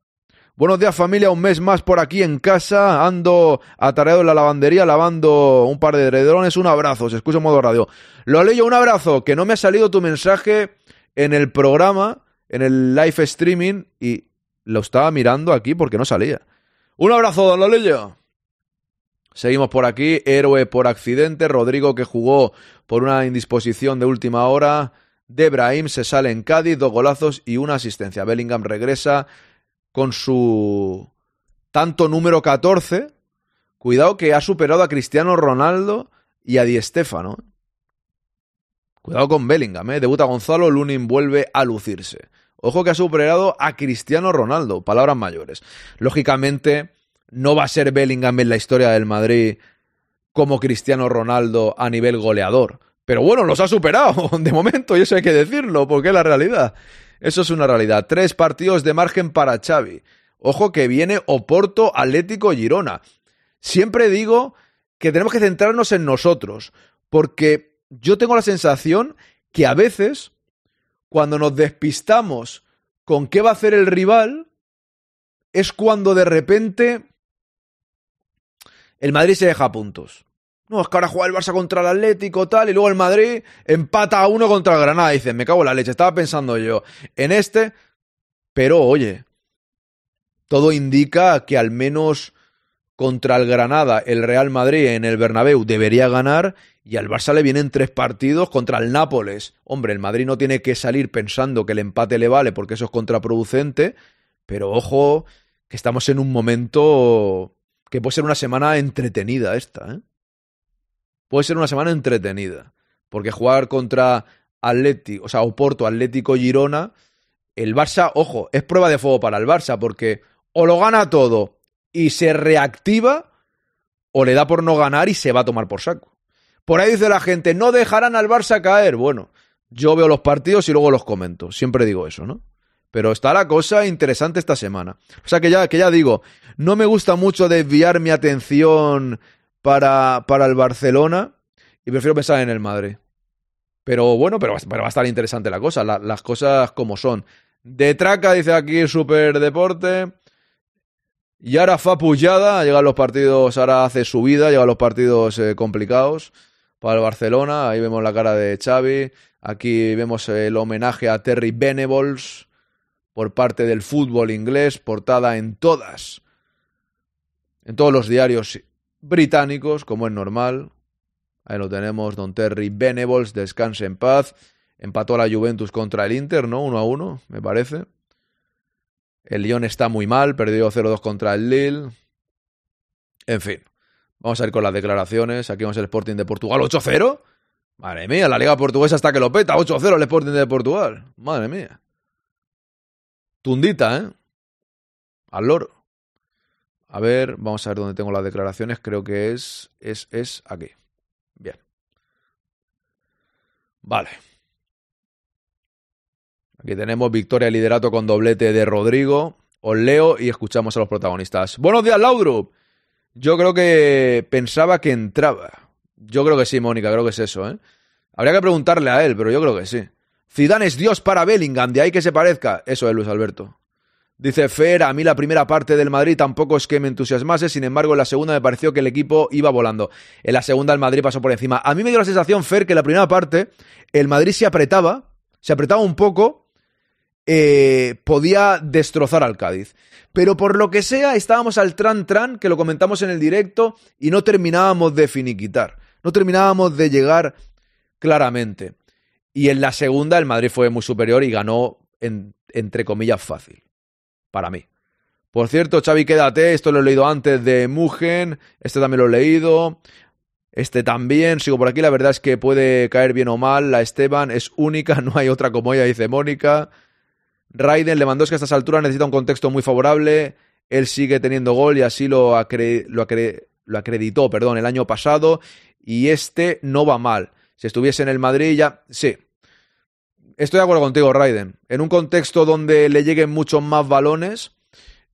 Buenos días familia, un mes más por aquí en casa, ando atareado en la lavandería lavando un par de edredones, un abrazo, se escucha en modo radio. Lo leo, un abrazo, que no me ha salido tu mensaje en el programa, en el live streaming y lo estaba mirando aquí porque no salía. Un abrazo, don Lolillo. Seguimos por aquí, héroe por accidente, Rodrigo que jugó por una indisposición de última hora, de Brahim se sale en Cádiz, dos golazos y una asistencia. Bellingham regresa con su tanto número 14. Cuidado que ha superado a Cristiano Ronaldo y a Di Stéfano. Cuidado con Bellingham, ¿eh? Debuta Gonzalo, Lunin vuelve a lucirse. Ojo que ha superado a Cristiano Ronaldo, palabras mayores. Lógicamente, no va a ser Bellingham en la historia del Madrid como Cristiano Ronaldo a nivel goleador. Pero bueno, los ha superado de momento, y eso hay que decirlo, porque es la realidad. Eso es una realidad. Tres partidos de margen para Xavi. Ojo que viene Oporto, Atlético, Girona. Siempre digo que tenemos que centrarnos en nosotros, porque yo tengo la sensación que a veces, cuando nos despistamos con qué va a hacer el rival, es cuando de repente el Madrid se deja puntos. No, es que ahora juega el Barça contra el Atlético, tal, y luego el Madrid empata a uno contra el Granada. Y dice, me cago en la leche, estaba pensando yo en este, pero oye, todo indica que al menos contra el Granada, el Real Madrid en el Bernabéu debería ganar y al Barça le vienen tres partidos contra el Nápoles. Hombre, el Madrid no tiene que salir pensando que el empate le vale porque eso es contraproducente, pero ojo que estamos en un momento que puede ser una semana entretenida esta, ¿eh? Puede ser una semana entretenida. Porque jugar contra Atlético, o sea, Oporto, Atlético, Girona, el Barça, ojo, es prueba de fuego para el Barça, porque o lo gana todo y se reactiva, o le da por no ganar y se va a tomar por saco. Por ahí dice la gente, no dejarán al Barça caer. Bueno, yo veo los partidos y luego los comento. Siempre digo eso, ¿no? Pero está la cosa interesante esta semana. O sea que ya, que ya digo, no me gusta mucho desviar mi atención para, para el Barcelona y prefiero pensar en el Madrid. Pero bueno, pero, pero va a estar interesante la cosa, la- las cosas como son. De traca, dice aquí Super Deporte. Y ahora fa pujada, llegan los partidos, ahora hace subida, llegan los partidos eh, complicados para el Barcelona. Ahí vemos la cara de Xavi. Aquí vemos el homenaje a Terry Venables por parte del fútbol inglés, portada en todas, en todos los diarios británicos, como es normal. Ahí lo tenemos, Don Terry Venables, descanse en paz. Empató a la Juventus contra el Inter, ¿no? Uno a uno, me parece. El Lyon está muy mal, perdió 0-2 contra el Lille. En fin, vamos a ir con las declaraciones. Aquí vemos el Sporting de Portugal, 8-0. Madre mía, la Liga Portuguesa hasta que lo peta, 8-0 el Sporting de Portugal. Madre mía. Tundita, ¿eh? Al loro. A ver, vamos a ver dónde tengo las declaraciones. Creo que es, es, es aquí. Bien. Vale. Aquí tenemos victoria y liderato con doblete de Rodrigo. Os leo y escuchamos a los protagonistas. Buenos días, Laudrup. Yo creo que pensaba que entraba. Yo creo que sí, Mónica, creo que es eso, ¿eh? Habría que preguntarle a él, pero yo creo que sí. Zidane es Dios para Bellingham, de ahí que se parezca. Eso es Luis Alberto. Dice Fer, a mí la primera parte del Madrid tampoco es que me entusiasmase, sin embargo en la segunda me pareció que el equipo iba volando. En la segunda el Madrid pasó por encima. A mí me dio la sensación, Fer, que en la primera parte el Madrid se apretaba, se apretaba un poco, eh, podía destrozar al Cádiz. Pero por lo que sea, estábamos al tran-tran, que lo comentamos en el directo, y no terminábamos de finiquitar. No terminábamos de llegar claramente. Y en la segunda el Madrid fue muy superior y ganó, en- entre comillas, fácil. Para mí. Por cierto, Xavi, quédate. Esto lo he leído antes de Mugen. Este también lo he leído. Este también. Sigo por aquí. La verdad es que puede caer bien o mal. La Esteban es única. No hay otra como ella, dice Mónica. Raiden Lewandowski a estas alturas necesita un contexto muy favorable. Él sigue teniendo gol y así lo, lo acreditó perdón, el año pasado. Y este no va mal. Si estuviese en el Madrid ya... Sí. Estoy de acuerdo contigo, Raiden. En un contexto donde le lleguen muchos más balones,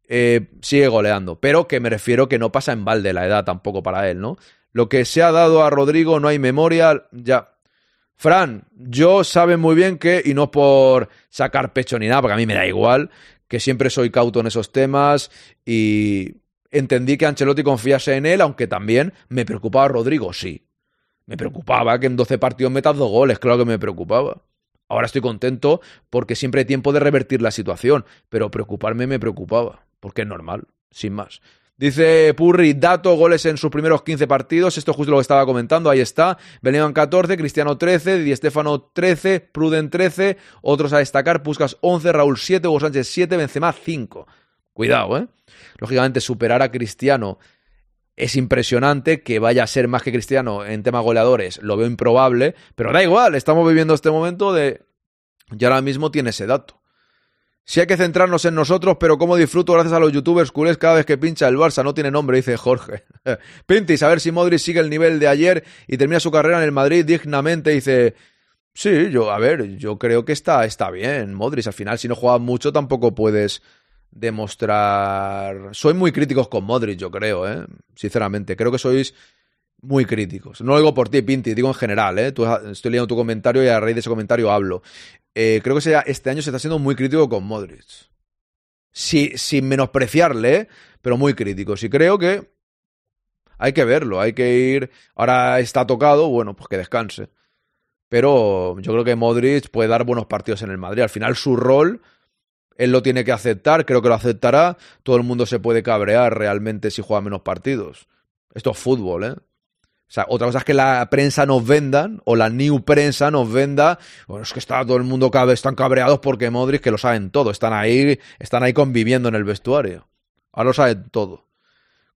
eh, sigue goleando. Pero que me refiero que no pasa en balde la edad tampoco para él, ¿no? Lo que se ha dado a Rodrigo no hay memoria, ya. Fran, yo sabe muy bien que, y no por sacar pecho ni nada, porque a mí me da igual, que siempre soy cauto en esos temas y entendí que Ancelotti confiase en él, aunque también me preocupaba Rodrigo, sí. Me preocupaba que en 12 partidos metas dos goles, claro que me preocupaba. Ahora estoy contento porque siempre hay tiempo de revertir la situación, pero preocuparme me preocupaba, porque es normal, sin más. Dice Purri, dato, goles en sus primeros 15 partidos, esto es justo lo que estaba comentando, ahí está. Bellingham 14, Cristiano 13, Di Stefano 13, Pruden 13, otros a destacar, Puskas 11, Raúl 7, Hugo Sánchez 7, Benzema 5. Cuidado, ¿eh? Lógicamente superar a Cristiano es impresionante que vaya a ser más que Cristiano en tema goleadores, lo veo improbable, pero da igual, estamos viviendo este momento de... Y ahora mismo tiene ese dato. Sí hay que centrarnos en nosotros, pero cómo disfruto gracias a los youtubers culés cada vez que pincha el Barça. No tiene nombre, dice Jorge. Pintis, a ver si Modric sigue el nivel de ayer y termina su carrera en el Madrid dignamente. Dice, sí, yo, a ver, yo creo que está, está bien. Modric, al final, si no juegas mucho, tampoco puedes demostrar... Soy muy críticos con Modric, yo creo, ¿eh? Sinceramente, creo que sois muy críticos. No lo digo por ti, Pinti, digo en general, ¿eh? Estoy leyendo tu comentario y a raíz de ese comentario hablo. Eh, creo que este año se está siendo muy crítico con Modric. Sin menospreciarle, ¿eh? pero muy críticos. Y creo que hay que verlo, hay que ir. Ahora está tocado, bueno, pues que descanse. Pero yo creo que Modric puede dar buenos partidos en el Madrid. Al final su rol, él lo tiene que aceptar, creo que lo aceptará. Todo el mundo se puede cabrear realmente si juega menos partidos. Esto es fútbol, ¿eh? O sea, otra cosa es que la prensa nos vendan, o la new prensa nos venda. Bueno, es que está todo el mundo cabe, están cabreados porque Modric, que lo saben todo, están ahí, están ahí conviviendo en el vestuario. Ahora lo saben todo.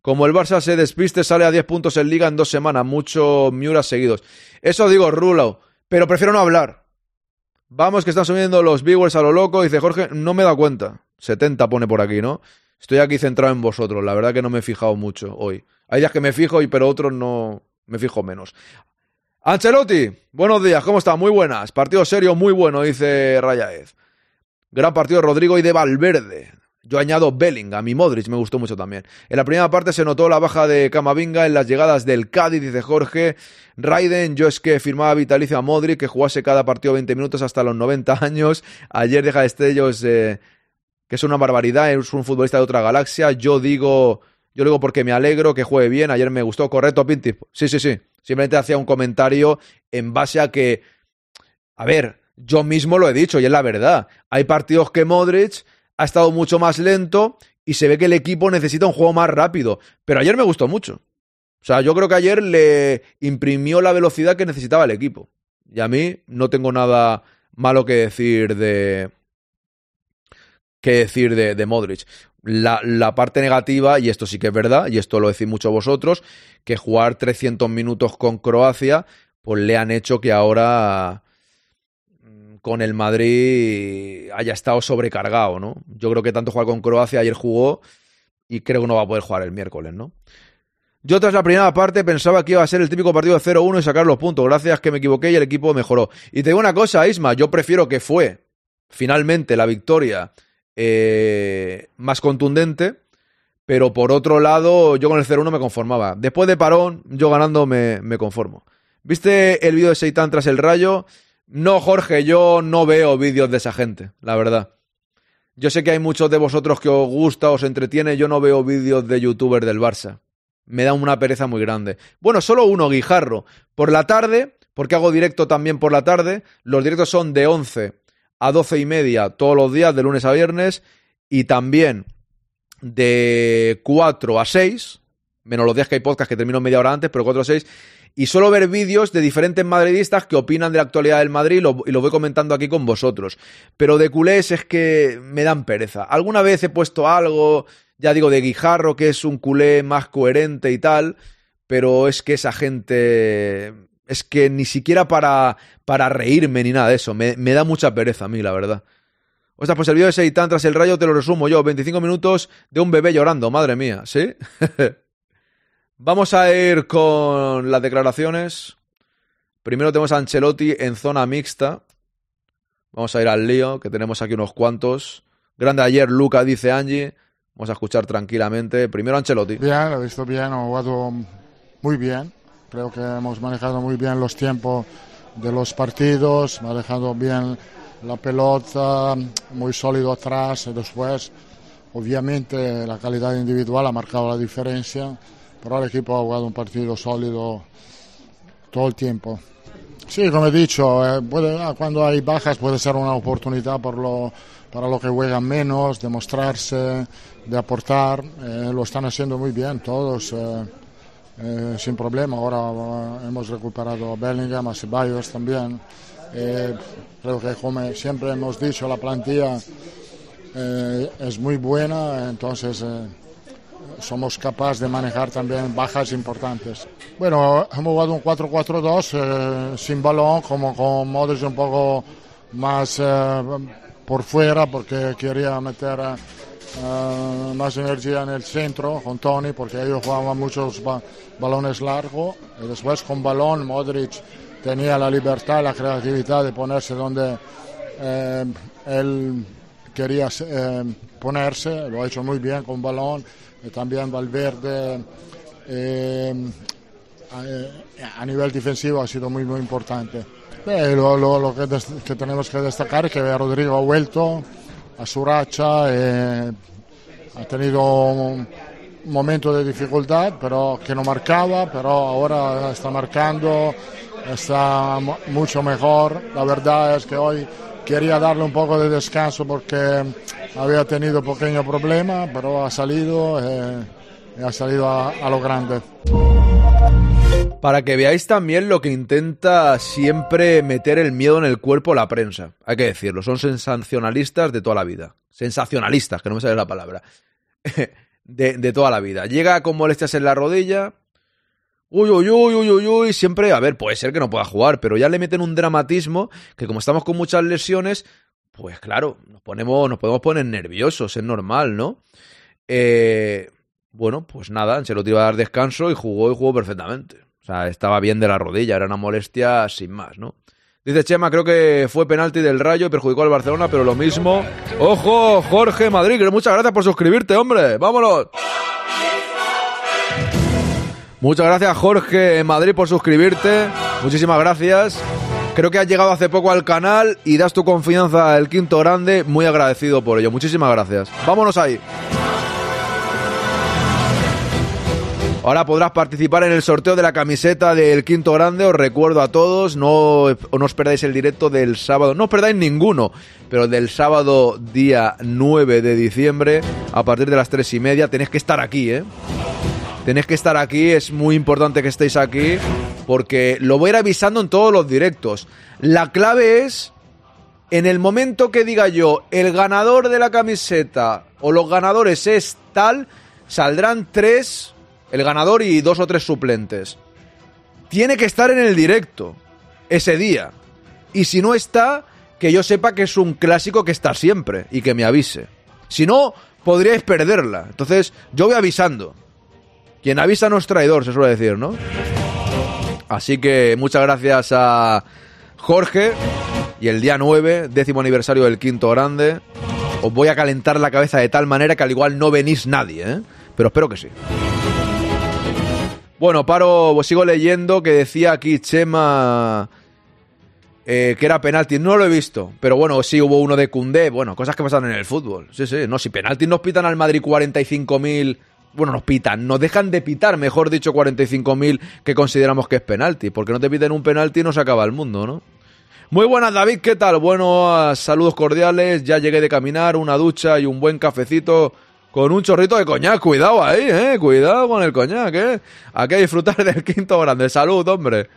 Como el Barça se despiste, sale a 10 puntos en liga en dos semanas. Muchos Miura seguidos. Eso digo, Rulo. Pero prefiero no hablar. Vamos, que están subiendo los viewers a lo loco. Dice Jorge, no me da cuenta. 70 pone por aquí, ¿no? Estoy aquí centrado en vosotros. La verdad que no me he fijado mucho hoy. Hay días que me fijo, pero otros no me fijo menos. Ancelotti, buenos días, ¿cómo está? Muy buenas. Partido serio, muy bueno, dice Rayaez. Gran partido de Rodrigo y de Valverde. Yo añado Bellingham y Modric, me gustó mucho también. En la primera parte se notó la baja de Camavinga en las llegadas del Cádiz, dice Jorge. Raiden, yo es que firmaba vitalicio a Modric, que jugase cada partido 20 minutos hasta los 90 años. Ayer deja Destellos, eh, que es una barbaridad, es un futbolista de otra galaxia. Yo digo, yo digo porque me alegro que juegue bien. Ayer me gustó, correcto, Pinti. Sí, sí, sí. Simplemente hacía un comentario en base a que, a ver, yo mismo lo he dicho y es la verdad. Hay partidos que Modric ha estado mucho más lento y se ve que el equipo necesita un juego más rápido. Pero ayer me gustó mucho. O sea, yo creo que ayer le imprimió la velocidad que necesitaba el equipo. Y a mí no tengo nada malo que decir de. que decir de, Modric. La, la, parte negativa, y esto sí que es verdad, y esto lo decís mucho vosotros, que jugar 300 minutos con Croacia, pues le han hecho que ahora con el Madrid haya estado sobrecargado, ¿no? Yo creo que tanto jugar con Croacia, ayer jugó y creo que no va a poder jugar el miércoles, ¿no? Yo tras la primera parte pensaba que iba a ser el típico partido de 0-1 y sacar los puntos. Gracias que me equivoqué y el equipo mejoró. Y te digo una cosa, Isma, yo prefiero que fue finalmente la victoria eh, más contundente, pero por otro lado, yo con el 0-1 me conformaba. Después de parón, yo ganando me, me conformo. ¿Viste el vídeo de Seitan tras el rayo? No, Jorge, yo no veo vídeos de esa gente, la verdad. Yo sé que hay muchos de vosotros que os gusta, os entretiene, yo no veo vídeos de youtubers del Barça. Me da una pereza muy grande. Bueno, solo uno, Guijarro. Por la tarde, porque hago directo también por la tarde, los directos son de 11 a 12 y media todos los días, de lunes a viernes, y también de 4 a 6, menos los días que hay podcast que termino media hora antes, pero 4 a 6, y suelo ver vídeos de diferentes madridistas que opinan de la actualidad del Madrid y lo, voy comentando aquí con vosotros. Pero de culés es que me dan pereza. Alguna vez he puesto algo, ya digo, de Guijarro, que es un culé más coherente y tal, pero es que esa gente... Es que ni siquiera para, para reírme ni nada de eso. Me, me da mucha pereza a mí, la verdad. O sea, pues el vídeo de Seitan tras el rayo te lo resumo yo. 25 minutos de un bebé llorando, madre mía, ¿sí? Vamos a ir con las declaraciones. Primero tenemos a Ancelotti en zona mixta. Vamos a ir al lío, que tenemos aquí unos cuantos. Grande ayer, Luca, dice Angie. Vamos a escuchar tranquilamente. Primero Ancelotti. Bien, lo he visto bien, he jugado muy bien. Creo que hemos manejado muy bien los tiempos de los partidos, manejado bien la pelota, muy sólido atrás y después, obviamente, la calidad individual ha marcado la diferencia pero el equipo ha jugado un partido sólido todo el tiempo. Sí, como he dicho, eh, ah, cuando hay bajas puede ser una oportunidad por lo, para los que juegan menos, de mostrarse, de aportar. Eh, lo están haciendo muy bien todos, eh, eh sin problema. Ahora hemos recuperado a Bellingham, a Ceballos también. creo que como siempre hemos dicho, la plantilla es muy buena, entonces somos capaces de manejar también bajas importantes. Bueno, hemos jugado un 4-4-2 eh, sin balón, como con Modric un poco más eh, por fuera porque quería meter eh, más energía en el centro con Tony porque ellos jugaban muchos ba balones largos y después con balón Modric tenía la libertad, la creatividad de ponerse donde eh, él quería eh, ponerse, lo ha hecho muy bien con balón también Valverde eh, a, a, nivel defensivo ha sido muy muy importante. Eh, lo, que, tenemos que destacar es que Rodrigo ha vuelto a su racha, eh, ha tenido un momento de dificultad, pero que no marcaba, pero ahora está marcando, está mucho mejor. La verdad es que hoy quería darle un poco de descanso porque había tenido pequeño problema, pero ha salido, eh, ha salido a, a, lo grande. Para que veáis también lo que intenta siempre meter el miedo en el cuerpo la prensa, hay que decirlo, son sensacionalistas de toda la vida. Sensacionalistas, que no me sale la palabra. de, de toda la vida. Llega con molestias en la rodilla. Uy, uy, uy, uy, uy, uy, siempre, a ver, puede ser que no pueda jugar, pero ya le meten un dramatismo que como estamos con muchas lesiones, pues claro, nos ponemos, nos podemos poner nerviosos, es normal, ¿no? Eh, bueno, pues nada, Ancelotti iba a dar descanso y jugó y jugó perfectamente. O sea, estaba bien de la rodilla, era una molestia sin más, ¿no? Dice Chema, creo que fue penalti del Rayo y perjudicó al Barcelona, pero lo mismo. ¡Ojo, Jorge Madrid! Muchas gracias por suscribirte, hombre. ¡Vámonos! Muchas gracias, Jorge Madrid, por suscribirte. Muchísimas gracias. Creo que has llegado hace poco al canal y das tu confianza al quinto grande. Muy agradecido por ello. Muchísimas gracias. Vámonos ahí. Ahora podrás participar en el sorteo de la camiseta del quinto grande. Os recuerdo a todos, no, no os perdáis el directo del sábado. No os perdáis ninguno, pero del sábado día 9 de diciembre a partir de las tres y media. Tenéis que estar aquí, ¿eh? Tenéis que estar aquí, es muy importante que estéis aquí porque lo voy a ir avisando en todos los directos. La clave es, en el momento que diga yo, el ganador de la camiseta o los ganadores es tal, saldrán tres, el ganador y dos o tres suplentes. Tiene que estar en el directo ese día. Y si no está, que yo sepa que es un clásico que está siempre y que me avise. Si no, podríais perderla. Entonces, yo voy avisando. Quien avisa no es traidor, se suele decir, ¿no? Así que muchas gracias a Jorge. Y el día 9, décimo aniversario del quinto grande, os voy a calentar la cabeza de tal manera que al igual no venís nadie, ¿eh? Pero espero que sí. Bueno, paro, pues sigo leyendo que decía aquí Chema eh, que era penalti. No lo he visto, pero bueno, sí hubo uno de Cundé. Bueno, cosas que pasan en el fútbol. Sí, sí, no, si penalti nos pitan al Madrid 45.000 bueno, nos pitan, nos dejan de pitar, mejor dicho, 45.000 que consideramos que es penalti, porque no te piten un penalti y no se acaba el mundo, ¿no? Muy buenas, David, ¿qué tal? Buenos saludos cordiales, ya llegué de caminar, una ducha y un buen cafecito con un chorrito de coñac, cuidado ahí, eh, cuidado con el coñac, eh. Hay que disfrutar del quinto grande, salud, hombre.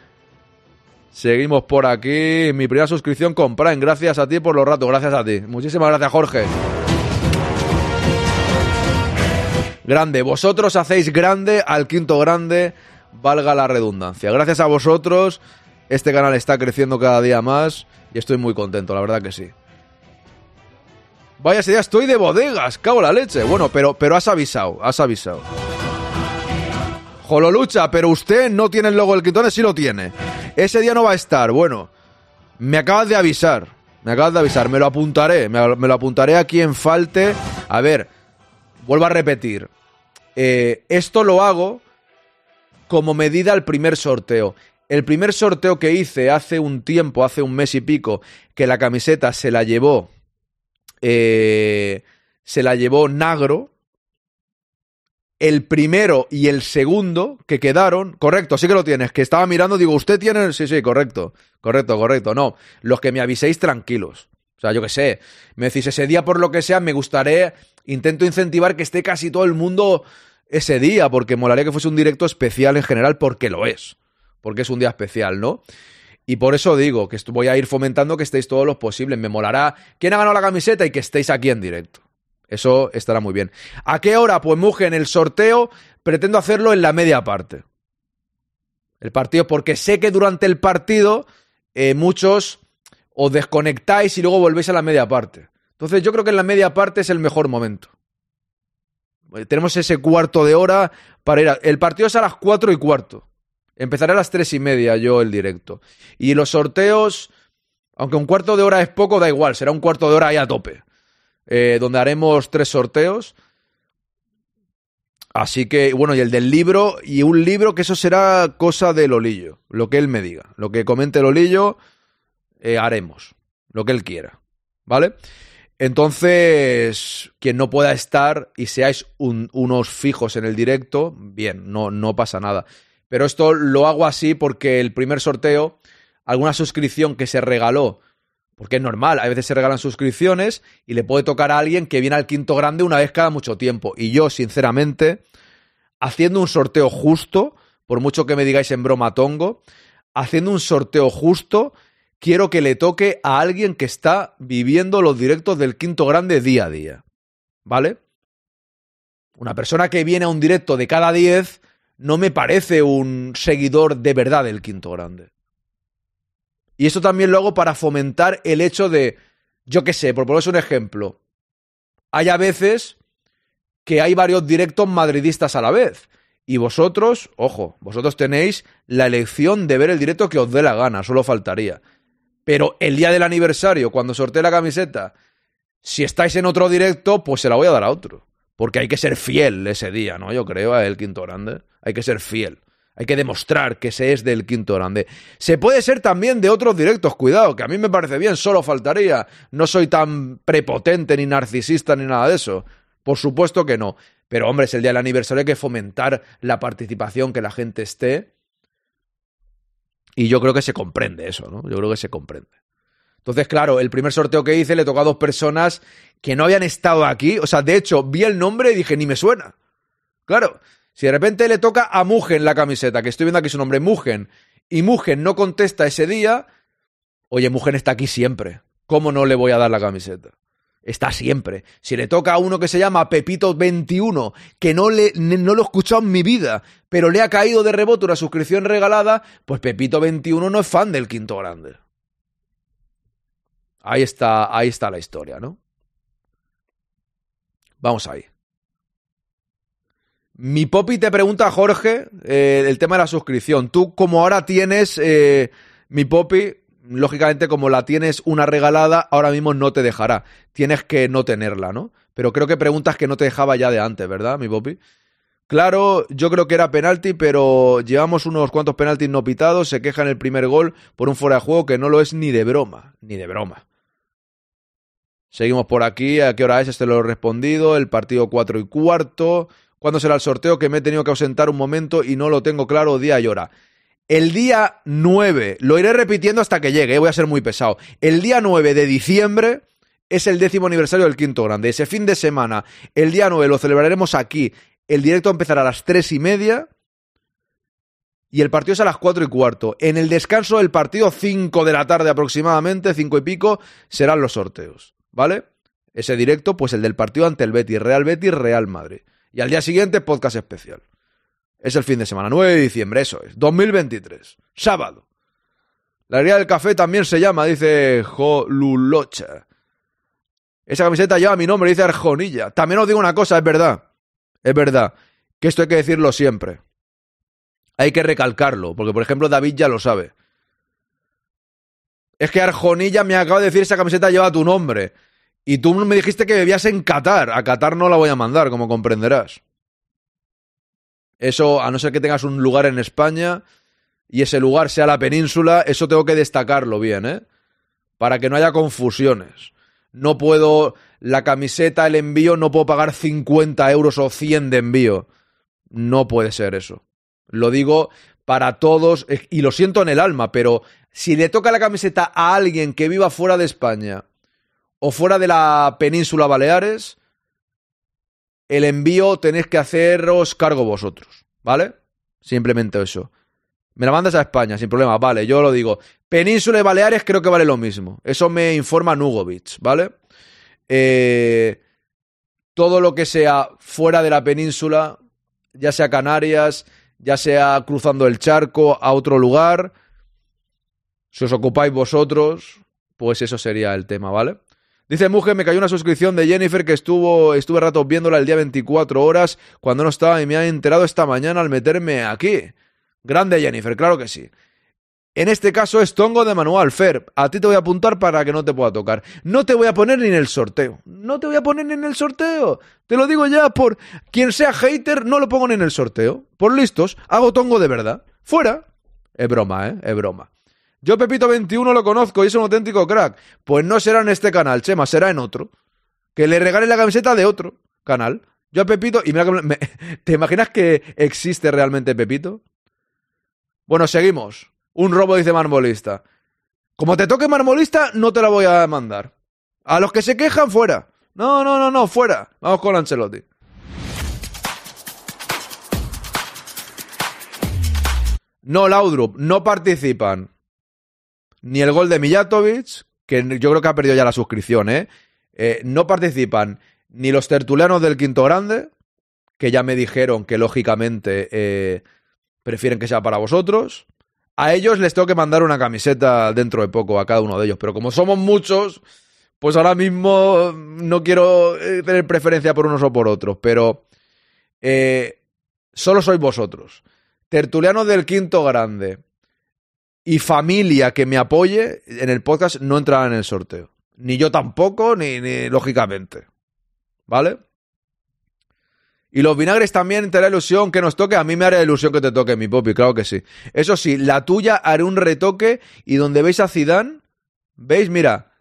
Seguimos por aquí, mi primera suscripción con Prime, gracias a ti por los ratos, gracias a ti. Muchísimas gracias, Jorge. Grande, vosotros hacéis grande al quinto grande, valga la redundancia. Gracias a vosotros, este canal está creciendo cada día más y estoy muy contento, la verdad que sí. Vaya, ese día estoy de bodegas, cago la leche. Bueno, pero, pero has avisado, has avisado. Jololucha, pero usted no tiene el logo del Quintone, sí lo tiene. Ese día no va a estar. Bueno, me acabas de avisar. Me acabas de avisar, me lo apuntaré. Me lo apuntaré a quien falte. A ver, vuelvo a repetir. Eh, esto lo hago como medida al primer sorteo. El primer sorteo que hice hace un tiempo, hace un mes y pico, que la camiseta se la llevó. eh, se la llevó Nagro. El primero y el segundo que quedaron, correcto, sí que lo tienes, que estaba mirando, digo, ¿usted tiene? Sí, sí, correcto, correcto, correcto, no, los que me aviséis tranquilos, sea, yo qué sé, me decís ese día por lo que sea, me gustaría, intento incentivar que esté casi todo el mundo ese día, porque molaría que fuese un directo especial en general, porque lo es, porque es un día especial, ¿no? Y por eso digo que voy a ir fomentando que estéis todos los posibles. Me molará quién ha ganado la camiseta y que estéis aquí en directo. Eso estará muy bien. ¿A qué hora? Pues Muge, en el sorteo pretendo hacerlo en la media parte. El partido, porque sé que durante el partido eh, muchos os desconectáis y luego volvéis a la media parte. Entonces yo creo que en la media parte es el mejor momento. Eh, Tenemos ese cuarto de hora para ir a... El partido es a las cuatro y cuarto. Empezaré a las tres y media yo el directo. Y los sorteos, aunque un cuarto de hora es poco, da igual, será un cuarto de hora ahí a tope. Eh, donde haremos tres sorteos. Así que, bueno, y el del libro, y un libro que eso será cosa de Lolillo, lo que él me diga. Lo que comente Lolillo, eh, haremos. Lo que él quiera. ¿Vale? Entonces, quien no pueda estar y seáis un- unos fijos en el directo, bien, no, no pasa nada. Pero esto lo hago así porque el primer sorteo, alguna suscripción que se regaló, porque es normal, a veces se regalan suscripciones y le puede tocar a alguien que viene al quinto grande una vez cada mucho tiempo. Y yo, sinceramente, haciendo un sorteo justo, por mucho que me digáis en broma tongo, haciendo un sorteo justo, quiero que le toque a alguien que está viviendo los directos del quinto grande día a día. ¿Vale? Una persona que viene a un directo de cada 10 no me parece un seguidor de verdad del quinto grande. Y esto también lo hago para fomentar el hecho de, yo qué sé, por poneros un ejemplo, hay a veces que hay varios directos madridistas a la vez. Y vosotros, ojo, vosotros tenéis la elección de ver el directo que os dé la gana, solo faltaría. Pero el día del aniversario, cuando sortee la camiseta, si estáis en otro directo, pues se la voy a dar a otro. Porque hay que ser fiel ese día, ¿no? Yo creo, a el quinto grande. Hay que ser fiel. Hay que demostrar que se es del quinto grande. Se puede ser también de otros directos, cuidado, que a mí me parece bien, solo faltaría. No soy tan prepotente ni narcisista ni nada de eso. Por supuesto que no. Pero hombre, es el día del aniversario, hay que fomentar la participación, que la gente esté. Y yo creo que se comprende eso, ¿no? Yo creo que se comprende. Entonces, claro, el primer sorteo que hice le tocó a dos personas que no habían estado aquí. O sea, de hecho, vi el nombre y dije, ni me suena. Claro, si de repente le toca a Mugen la camiseta, que estoy viendo aquí su nombre, Mugen, y Mugen no contesta ese día, oye, Mugen está aquí siempre. ¿Cómo no le voy a dar la camiseta? Está siempre. Si le toca a uno que se llama Pepito21, que no, le, no lo he escuchado en mi vida, pero le ha caído de rebote una suscripción regalada, pues Pepito21 no es fan del quinto grande. Ahí está, ahí está la historia, ¿no? Vamos ahí. Mi Popi te pregunta, Jorge, eh, el tema de la suscripción. Tú, como ahora tienes, eh, mi Popi, lógicamente, como la tienes una regalada, ahora mismo no te dejará. Tienes que no tenerla, ¿no? Pero creo que preguntas que no te dejaba ya de antes, ¿verdad, mi Popi? Claro, yo creo que era penalti, pero llevamos unos cuantos penaltis no pitados. Se queja en el primer gol por un fuera de juego que no lo es ni de broma, ni de broma. Seguimos por aquí. ¿A qué hora es? Este lo he respondido. El partido 4 y cuarto. ¿Cuándo será el sorteo? Que me he tenido que ausentar un momento y no lo tengo claro día y hora. El día 9, lo iré repitiendo hasta que llegue, eh, voy a ser muy pesado. El día 9 de diciembre es el décimo aniversario del Quinto Grande. Ese fin de semana, el día 9, lo celebraremos aquí. El directo empezará a las tres y media y el partido es a las cuatro y cuarto. En el descanso del partido, 5 de la tarde aproximadamente, cinco y pico, serán los sorteos. ¿Vale? Ese directo, pues el del partido ante el Betis, Real Betis, Real Madrid. Y al día siguiente, podcast especial. Es el fin de semana, 9 de diciembre, eso es. 2023, sábado. La alegría del café también se llama, dice Jolulocha. Esa camiseta lleva mi nombre, dice Arjonilla. También os digo una cosa, es verdad. Es verdad. Que esto hay que decirlo siempre. Hay que recalcarlo, porque por ejemplo David ya lo sabe. Es que Arjonilla me acaba de decir esa camiseta lleva tu nombre. Y tú me dijiste que bebías en Qatar. A Qatar no la voy a mandar, como comprenderás. Eso, a no ser que tengas un lugar en España y ese lugar sea la península, eso tengo que destacarlo bien, ¿eh? Para que no haya confusiones. No puedo, la camiseta, el envío, no puedo pagar 50 euros o 100 de envío. No puede ser eso. Lo digo para todos y lo siento en el alma, pero si le toca la camiseta a alguien que viva fuera de España o fuera de la península Baleares, el envío tenéis que haceros cargo vosotros, ¿vale? Simplemente eso. Me la mandas a España, sin problema, vale, yo lo digo. Península y Baleares creo que vale lo mismo. Eso me informa Nugovic, ¿vale? Eh, todo lo que sea fuera de la península, ya sea Canarias, ya sea cruzando el charco a otro lugar, si os ocupáis vosotros, pues eso sería el tema, ¿vale? Dice Mujer, me cayó una suscripción de Jennifer que estuvo, estuve rato viéndola el día 24 horas cuando no estaba y me ha enterado esta mañana al meterme aquí. Grande Jennifer, claro que sí. En este caso es Tongo de Manual Fer. A ti te voy a apuntar para que no te pueda tocar. No te voy a poner ni en el sorteo. No te voy a poner ni en el sorteo. Te lo digo ya por quien sea hater, no lo pongo ni en el sorteo. Por listos, hago Tongo de verdad. Fuera. Es broma, ¿eh? Es broma. Yo Pepito21 lo conozco y es un auténtico crack. Pues no será en este canal, Chema, será en otro. Que le regale la camiseta de otro canal. Yo a Pepito... Y mira, me, ¿Te imaginas que existe realmente Pepito? Bueno, seguimos. Un robo, dice Marmolista. Como te toque Marmolista, no te la voy a mandar. A los que se quejan, fuera. No, no, no, no, fuera. Vamos con Ancelotti. No, Laudrup, no participan ni el gol de Mijatovic, que yo creo que ha perdido ya la suscripción, ¿eh? ¿eh? no participan ni los tertulianos del Quinto Grande, que ya me dijeron que lógicamente eh, prefieren que sea para vosotros. A ellos les tengo que mandar una camiseta dentro de poco, a cada uno de ellos. Pero como somos muchos, pues ahora mismo no quiero eh, tener preferencia por unos o por otros. Pero solo sois vosotros. Tertulianos del quinto grande y familia que me apoye en el podcast no entrarán en el sorteo. Ni yo tampoco, ni, lógicamente. ¿Vale? Y los vinagres también te hará ilusión que nos toque. A mí me hará ilusión que te toque mi popi, claro que sí. Eso sí, la tuya haré un retoque y donde veis a Zidane, veis, mira,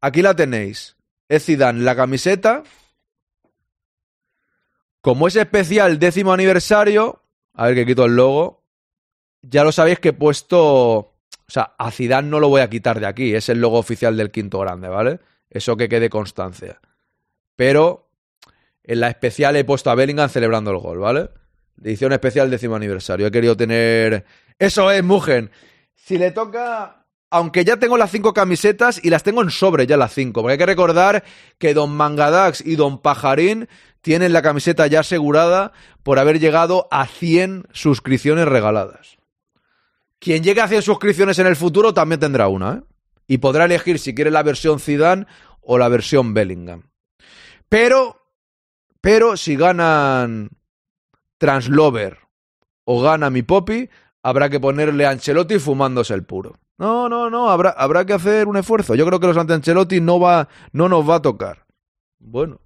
aquí la tenéis. Es Zidane, la camiseta. Como es especial décimo aniversario, a ver que quito el logo. Ya lo sabéis que he puesto, o sea, a Zidane no lo voy a quitar de aquí, es el logo oficial del quinto grande, ¿vale? Eso que quede constancia. Pero en la especial he puesto a Bellingham celebrando el gol, ¿vale? Edición especial décimo aniversario. He querido tener. Eso es, Mugen. Si le toca. Aunque ya tengo las cinco camisetas y las tengo en sobre ya las cinco. Porque hay que recordar que Don Mangadax y Don Pajarín tienen la camiseta ya asegurada por haber llegado a 100 suscripciones regaladas. Quien llegue a 100 suscripciones en el futuro también tendrá una, ¿eh? Y podrá elegir si quiere la versión Zidane o la versión Bellingham. Pero pero si ganan Translover o gana mi Poppy, habrá que ponerle a Ancelotti fumándose el puro. No, no, no, habrá, habrá que hacer un esfuerzo. Yo creo que los ante Ancelotti no, va, no nos va a tocar. Bueno,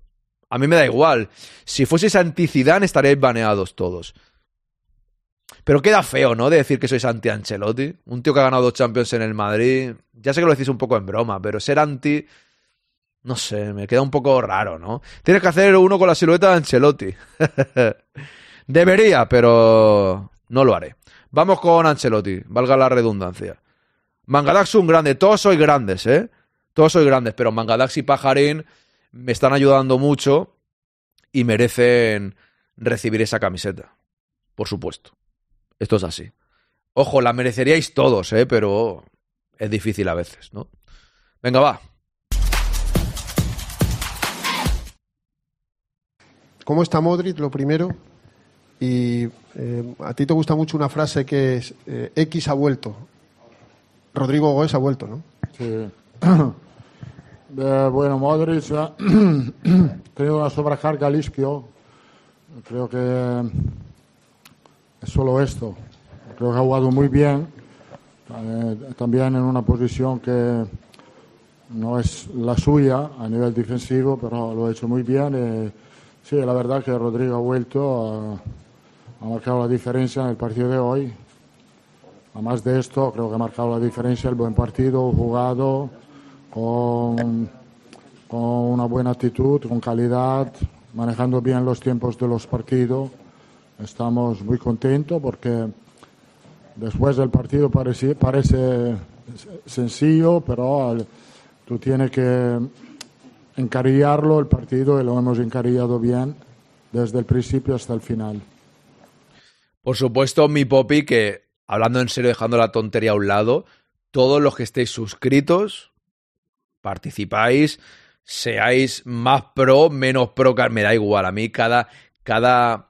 a mí me da igual. Si fueseis anti estaríais baneados todos. Pero queda feo, ¿no? De decir que sois anti Ancelotti. Un tío que ha ganado dos Champions en el Madrid. Ya sé que lo decís un poco en broma, pero ser anti... No sé, me queda un poco raro, ¿no? Tienes que hacer uno con la silueta de Ancelotti. Debería, pero no lo haré. Vamos con Ancelotti, valga la redundancia. Mangadax un grande, todos sois grandes, ¿eh? Todos sois grandes, pero Mangadax y Pajarín me están ayudando mucho y merecen recibir esa camiseta. Por supuesto. Esto es así. Ojo, la mereceríais todos, ¿eh? Pero es difícil a veces, ¿no? Venga, va. ¿Cómo está Modric? Lo primero. Y eh, a ti te gusta mucho una frase que es eh, X ha vuelto. Rodrigo Góez ha vuelto, ¿no? Sí. Eh, bueno, Modric ha tenido una sobrecarga al isquio. Creo que es solo esto. Creo que ha jugado muy bien. Eh, también en una posición que no es la suya a nivel defensivo, pero lo ha hecho muy bien. Eh, sí, la verdad que Rodrigo ha vuelto, ha, marcado la diferencia en el partido de hoy. Además de esto, creo que ha marcado la diferencia el buen partido jugado con, con una buena actitud, con calidad, manejando bien los tiempos de los partidos. Estamos muy contentos porque después del partido parece, parece sencillo, pero tú tienes que encarillarlo el partido y lo hemos encarillado bien desde el principio hasta el final. Por supuesto, mi Poppy, que hablando en serio, dejando la tontería a un lado, todos los que estéis suscritos, participáis, seáis más pro, menos pro, me da igual. A mí cada, cada,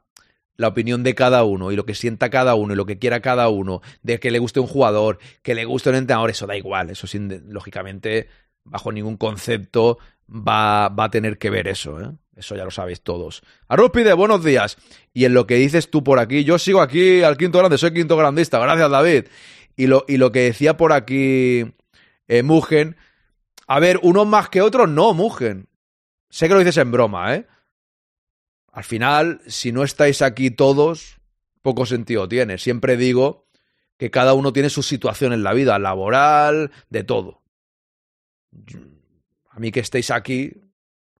la opinión de cada uno y lo que sienta cada uno y lo que quiera cada uno, de que le guste un jugador, que le guste un entrenador, eso da igual. Eso sin, lógicamente, bajo ningún concepto va, va a tener que ver eso, ¿eh? Eso ya lo sabéis todos. Arrúspide, buenos días. Y en lo que dices tú por aquí, yo sigo aquí al quinto grande, soy quinto grandista, gracias David. Y lo, y lo que decía por aquí eh, Mugen, a ver, unos más que otros, no, Mugen. Sé que lo dices en broma, ¿eh? Al final, si no estáis aquí todos, poco sentido tiene. Siempre digo que cada uno tiene su situación en la vida, laboral, de todo. A mí que estéis aquí,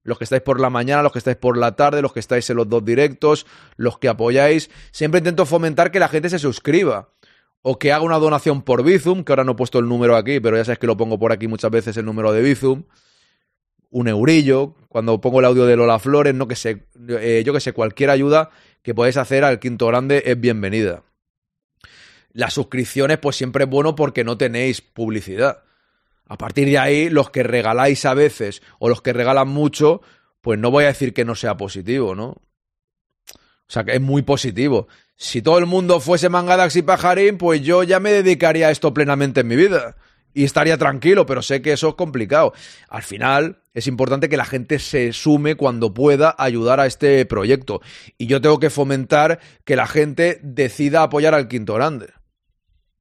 los que estáis por la mañana, los que estáis por la tarde, los que estáis en los dos directos, los que apoyáis, siempre intento fomentar que la gente se suscriba o que haga una donación por Bizum, que ahora no he puesto el número aquí, pero ya sabes que lo pongo por aquí muchas veces el número de Bizum. Un eurillo, cuando pongo el audio de Lola Flores, no que sé, eh, yo que sé, cualquier ayuda que podáis hacer al quinto grande es bienvenida. Las suscripciones, pues siempre es bueno porque no tenéis publicidad. A partir de ahí, los que regaláis a veces o los que regalan mucho, pues no voy a decir que no sea positivo, ¿no? O sea, que es muy positivo. Si todo el mundo fuese Mangadax y Pajarín, pues yo ya me dedicaría a esto plenamente en mi vida. Y estaría tranquilo, pero sé que eso es complicado. Al final, es importante que la gente se sume cuando pueda ayudar a este proyecto. Y yo tengo que fomentar que la gente decida apoyar al Quinto Grande.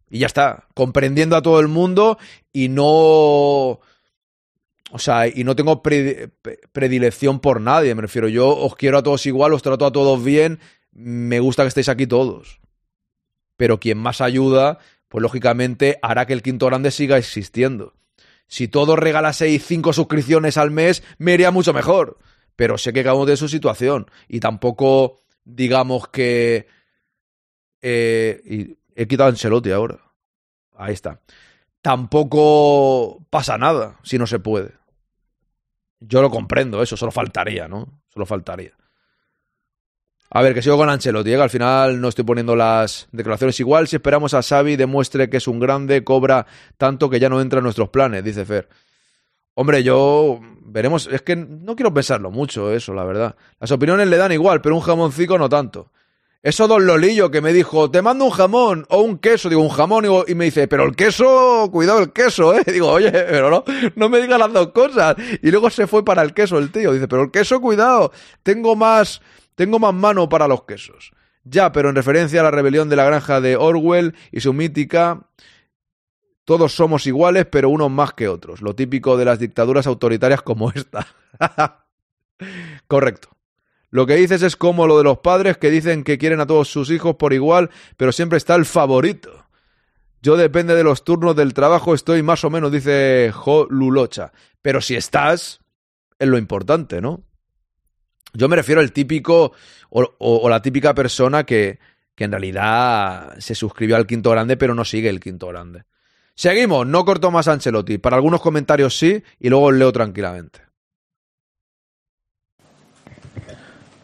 Y ya está, comprendiendo a todo el mundo y no... O sea, y no tengo pre- pre- predilección por nadie, me refiero. Yo os quiero a todos igual, os trato a todos bien, me gusta que estéis aquí todos. Pero quien más ayuda, pues lógicamente hará que el Quinto Grande siga existiendo. Si todos regalaseis cinco suscripciones al mes, me iría mucho mejor. Pero sé que cada uno tiene su situación. Y tampoco, digamos que. eh, y he quitado a Ancelotti ahora. Ahí está. Tampoco pasa nada si no se puede. Yo lo comprendo, eso solo faltaría, ¿no? Solo faltaría. A ver, que sigo con Ancelotti, ¿eh? al final no estoy poniendo las declaraciones igual. Si esperamos a Xavi demuestre que es un grande, cobra tanto que ya no entra en nuestros planes, dice Fer. Hombre, yo veremos, es que no quiero pensarlo mucho eso, la verdad. Las opiniones le dan igual, pero un jamoncico no tanto. Eso don Lolillo que me dijo, te mando un jamón o un queso, digo, un jamón, y me dice, pero el queso, cuidado el queso, ¿eh? Digo, oye, pero no, no me digas las dos cosas. Y luego se fue para el queso el tío, dice, pero el queso, cuidado, tengo más, tengo más mano para los quesos. Ya, pero en referencia a la rebelión de la granja de Orwell y su mítica, todos somos iguales, pero unos más que otros. Lo típico de las dictaduras autoritarias como esta. Correcto. Lo que dices es como lo de los padres que dicen que quieren a todos sus hijos por igual, pero siempre está el favorito. Yo depende de los turnos del trabajo, estoy más o menos, dice Jo Lulocha. Pero si estás, es lo importante, ¿no? Yo me refiero al típico o, o- o la típica persona que, que en realidad se suscribió al quinto grande, pero no sigue el quinto grande. Seguimos, no corto más Ancelotti. Para algunos comentarios sí, y luego os leo tranquilamente.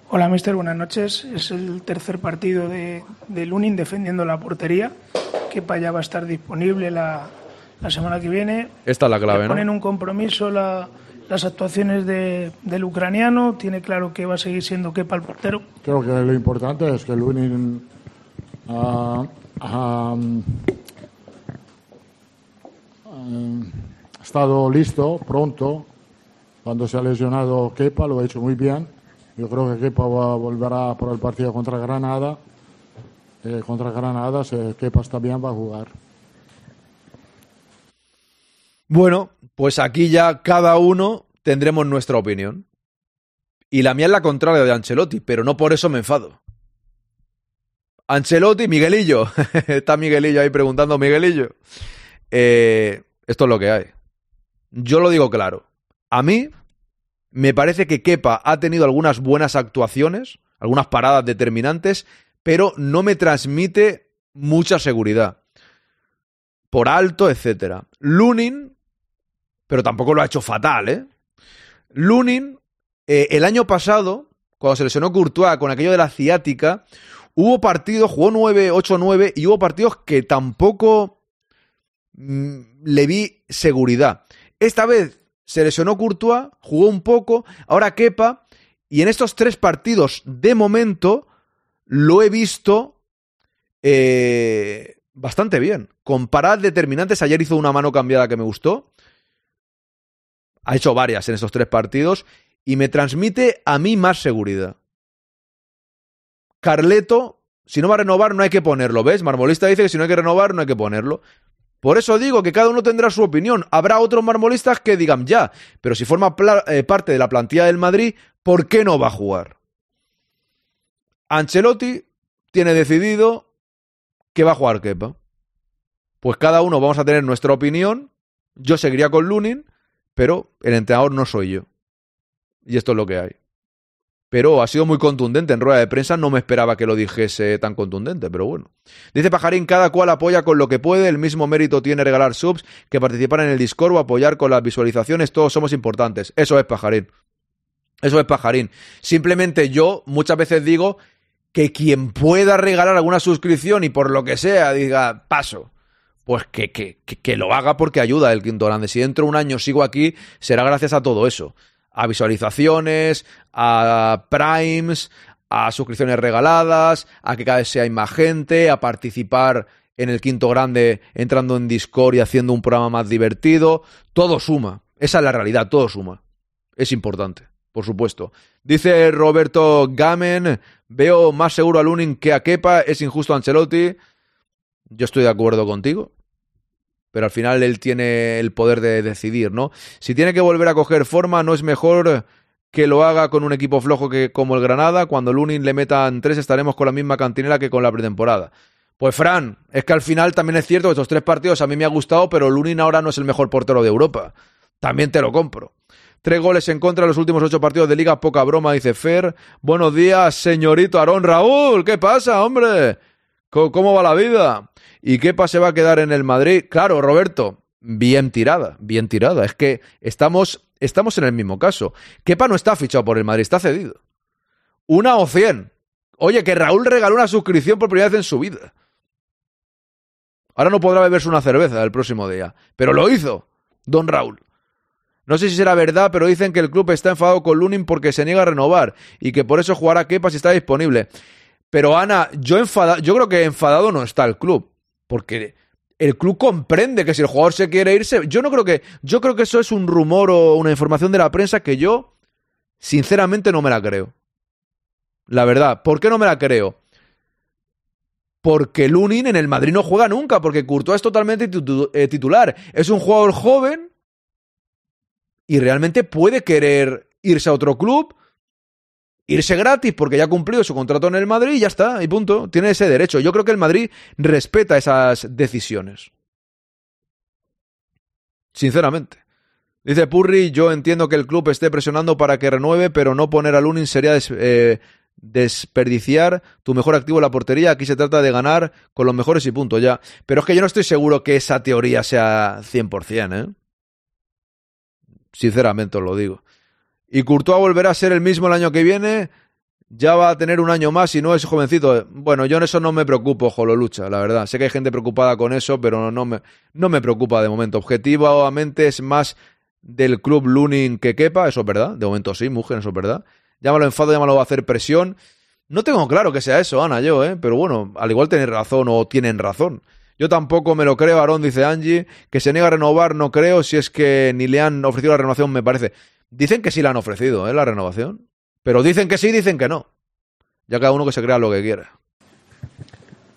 Hola, mister, buenas noches. Es el tercer partido de, de Lunin defendiendo la portería. Kepa ya va a estar disponible la, la semana que viene. Esta es la clave, Le ponen ¿no? un compromiso la- las actuaciones de- del ucraniano. Tiene claro que va a seguir siendo Kepa el portero. Creo que lo importante es que Lunin mm, ha estado listo, pronto. Cuando se ha lesionado Kepa, lo ha hecho muy bien. Yo creo que Kepa va- volverá por el partido contra Granada. Eh, contra Granada, si Kepa está bien, va a jugar. Bueno, pues aquí ya cada uno tendremos nuestra opinión. Y la mía es la contraria de Ancelotti, pero no por eso me enfado. Ancelotti, Miguelillo. Está Miguelillo ahí preguntando, Miguelillo. Eh, esto es lo que hay. Yo lo digo claro. A mí me parece que Kepa ha tenido algunas buenas actuaciones, algunas paradas determinantes, pero no me transmite mucha seguridad. Por alto, etcétera. Lunin, pero tampoco lo ha hecho fatal, ¿eh? Lunin, eh, el año pasado, cuando se lesionó Courtois con aquello de la ciática, hubo partidos, jugó 9, 8, 9, y hubo partidos que tampoco mm, le vi seguridad. Esta vez se lesionó Courtois, jugó un poco, ahora Kepa, y en estos tres partidos, de momento, lo he visto eh, bastante bien. Con paradas determinantes, ayer hizo una mano cambiada que me gustó. Ha hecho varias en estos tres partidos y me transmite a mí más seguridad. Carleto, si no va a renovar, no hay que ponerlo, ¿ves? Marmolista dice que si no hay que renovar, no hay que ponerlo. Por eso digo que cada uno tendrá su opinión. Habrá otros marmolistas que digan ya, pero si forma eh, parte de la plantilla del Madrid, ¿por qué no va a jugar? Ancelotti tiene decidido que va a jugar Kepa. Pues cada uno vamos a tener nuestra opinión. Yo seguiría con Lunin, pero el entrenador no soy yo. Y esto es lo que hay. Pero ha sido muy contundente en rueda de prensa. No me esperaba que lo dijese tan contundente, pero bueno. Dice Pajarín, cada cual apoya con lo que puede. El mismo mérito tiene regalar subs que participar en el Discord o apoyar con las visualizaciones. Todos somos importantes. Eso es Pajarín. Eso es Pajarín. Simplemente yo muchas veces digo que quien pueda regalar alguna suscripción y por lo que sea diga paso, pues que, que, que, lo haga porque ayuda el quinto grande. Si dentro de un año sigo aquí, será gracias a todo eso. A visualizaciones, a primes, a suscripciones regaladas, a que cada vez sea más gente, a participar en el quinto grande entrando en Discord y haciendo un programa más divertido. Todo suma. Esa es la realidad, todo suma. Es importante, por supuesto. Dice Roberto Gamen, veo más seguro a Lunin que a Kepa, es injusto a Ancelotti. Yo estoy de acuerdo contigo. Pero al final él tiene el poder de decidir, ¿no? Si tiene que volver a coger forma, no es mejor que lo haga con un equipo flojo que como el Granada. Cuando Lunin le metan tres, estaremos con la misma cantinela que con la pretemporada. Pues Fran, es que al final también es cierto que estos tres partidos a mí me ha gustado, pero Lunin ahora no es el mejor portero de Europa. También te lo compro. Tres goles en contra en los últimos ocho partidos de liga, poca broma, dice Fer. Buenos días, señorito Aarón Raúl. ¿Qué pasa, hombre? ¿Cómo va la vida? ¿Y qué se va a quedar en el Madrid? Claro, Roberto, bien tirada, bien tirada. Es que estamos, estamos en el mismo caso. Kepa no está fichado por el Madrid, está cedido. Una o cien. Oye, que Raúl regaló una suscripción por primera vez en su vida. Ahora no podrá beberse una cerveza el próximo día. Pero lo hizo, don Raúl. No sé si será verdad, pero dicen que el club está enfadado con Lunin porque se niega a renovar y que por eso jugará Kepa si está disponible. Pero Ana, yo enfada, yo creo que enfadado no está el club. Porque el club comprende que si el jugador se quiere irse, yo no creo que, yo creo que eso es un rumor o una información de la prensa que yo, sinceramente, no me la creo. La verdad, ¿por qué no me la creo? Porque Lunin en el Madrid no juega nunca, porque Courtois es totalmente eh, titular. Es un jugador joven y realmente puede querer irse a otro club irse gratis porque ya ha cumplido su contrato en el Madrid y ya está, y punto. Tiene ese derecho. Yo creo que el Madrid respeta esas decisiones. Sinceramente. Dice Purri, yo entiendo que el club esté presionando para que renueve, pero no poner a Lunin sería eh, desperdiciar tu mejor activo en la portería. Aquí se trata de ganar con los mejores y punto ya. Pero es que yo no estoy seguro que esa teoría sea 100%, ¿eh? Sinceramente os lo digo. Y Courtois volverá a ser el mismo el año que viene. Ya va a tener un año más y no es jovencito. Bueno, yo en eso no me preocupo, Jolo Lucha, la verdad. Sé que hay gente preocupada con eso, pero no me, no me preocupa de momento. Objetivamente es más del club Lunin que quepa, eso es verdad. De momento sí, mujer, eso es verdad. Llámalo enfado, llámalo a hacer presión. No tengo claro que sea eso, Ana, yo, ¿eh? Pero bueno, al igual tenéis razón o tienen razón. Yo tampoco me lo creo, Aarón, dice Angie. Que se niega a renovar, no creo. Si es que ni le han ofrecido la renovación, me parece. Dicen que sí la han ofrecido, ¿eh? La renovación. Pero dicen que sí, dicen que no. Ya cada uno que se crea lo que quiera.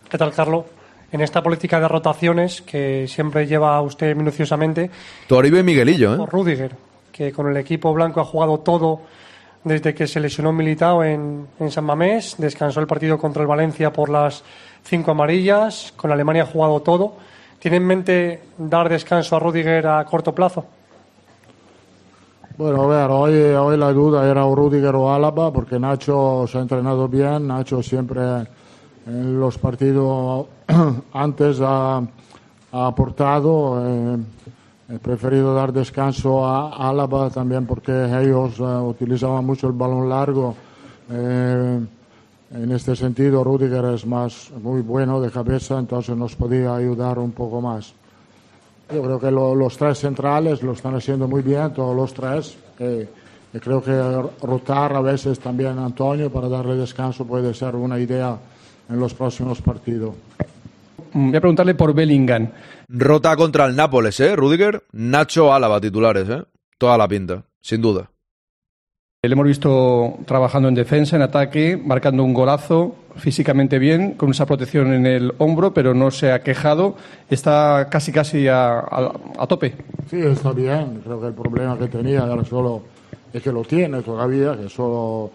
¿Qué tal, Carlos? En esta política de rotaciones que siempre lleva usted minuciosamente. Toribio y Miguelillo, ¿eh? Rudiger, que con el equipo blanco ha jugado todo desde que se lesionó Militao en, en San Mamés, descansó el partido contra el Valencia por las cinco amarillas, con Alemania ha jugado todo. ¿Tiene en mente dar descanso a Rudiger a corto plazo? Bueno, a ver, hoy, hoy la duda era Rudiger o Álava, porque Nacho se ha entrenado bien, Nacho siempre en los partidos antes ha, aportado. Eh, he preferido dar descanso a Álava también porque ellos eh, utilizaban mucho el balón largo. Eh, en este sentido, Rudiger es más muy bueno de cabeza, entonces nos podía ayudar un poco más. Yo creo que los tres centrales lo están haciendo muy bien, todos los tres. y creo que rotar a veces también a Antonio para darle descanso puede ser una idea en los próximos partidos. Mm, voy a preguntarle por Bellingham. Rota contra el Nápoles, ¿eh? Rudiger, Nacho Álava titulares, ¿eh? Toda la pinta, sin duda. Le hemos visto trabajando en defensa, en ataque, marcando un golazo, físicamente bien, con esa protección en el hombro, pero no se ha quejado. Está casi, casi a, tope. Sí, está bien. Creo que el problema que tenía era solo es que lo tiene todavía, que solo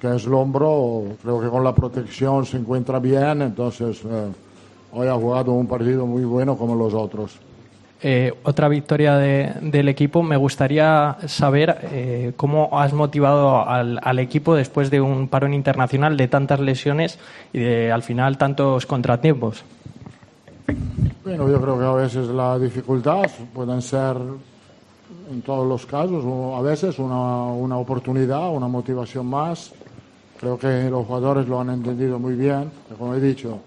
que es el hombro. Creo que con la protección se encuentra bien. Entonces, eh, hoy ha jugado un partido muy bueno como los otros. Eh, otra victoria del equipo. Me gustaría saber eh, cómo has motivado al, equipo después de un parón internacional de tantas lesiones y de al final tantos contratiempos. Bueno, yo creo que a veces la dificultad pueden ser en todos los casos, a veces una, una oportunidad, una motivación más. Creo que los jugadores lo han entendido muy bien, como he dicho,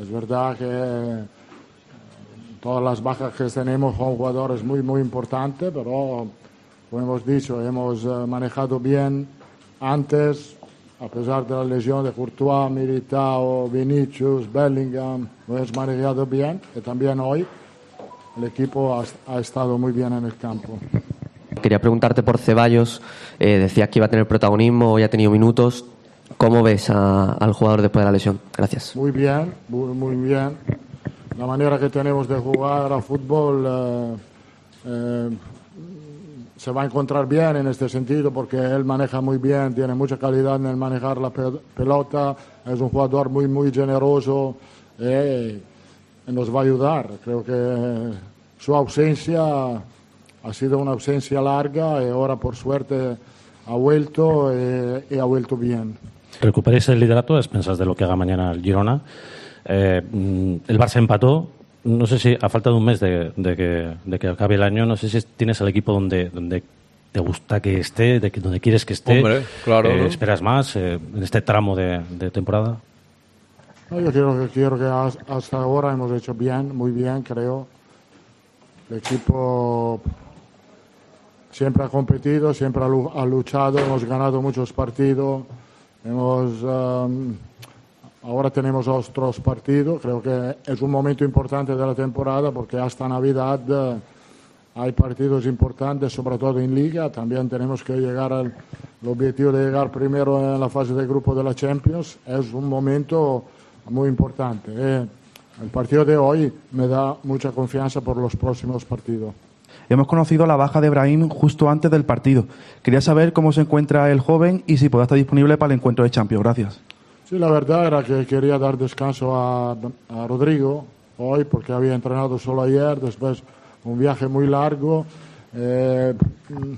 es verdad que todas las bajas que tenemos son jugadores muy, muy importantes, pero como hemos dicho, hemos eh, manejado bien antes a pesar de la lesión de Courtois, Militao, Vinicius, Bellingham, lo hemos manejado bien y también hoy el equipo ha, ha estado muy bien en el campo. Quería preguntarte por Ceballos. Eh, decías que iba a tener protagonismo, hoy ha tenido minutos. ¿Cómo ves a- al jugador después de la lesión? Gracias. Muy bien, muy, muy bien. La manera que tenemos de jugar a fútbol eh, eh, se va a encontrar bien en este sentido porque él maneja muy bien, tiene mucha calidad en el manejar la pe- pelota, es un jugador muy, muy generoso eh, y nos va a ayudar. Creo que su ausencia ha sido una ausencia larga y ahora por suerte ha vuelto eh, y ha vuelto bien. recuperéis el liderato a expensas de lo que haga mañana el Girona. Eh, mm, el Barça empató. No sé si a falta de un mes de, de que, de que acabe el año, no sé si tienes el equipo donde, donde te gusta que esté, de que, donde quieres que esté. Hombre, claro, Eh, ¿no? ¿Esperas más eh, en este tramo de, de temporada? No, yo quiero, que- quiero que has- hasta ahora hemos hecho bien, muy bien, creo. El equipo siempre ha competido, siempre ha, lu- ha luchado, hemos ganado muchos partidos. Hemos, um, ahora tenemos otros partidos. Creo que es un momento importante de la temporada porque hasta Navidad eh, hay partidos importantes, sobre todo en Liga. También tenemos que llegar al objetivo de llegar primero en la fase de grupo de la Champions. Es un momento muy importante. eh. El partido de hoy me da mucha confianza por los próximos partidos. Hemos conocido la baja de Brahim justo antes del partido. Quería saber cómo se encuentra el joven y si puede estar disponible para el encuentro de Champions. Gracias. Sí, la verdad era que quería dar descanso a, a Rodrigo hoy porque había entrenado solo ayer, después un viaje muy largo. Eh, mm,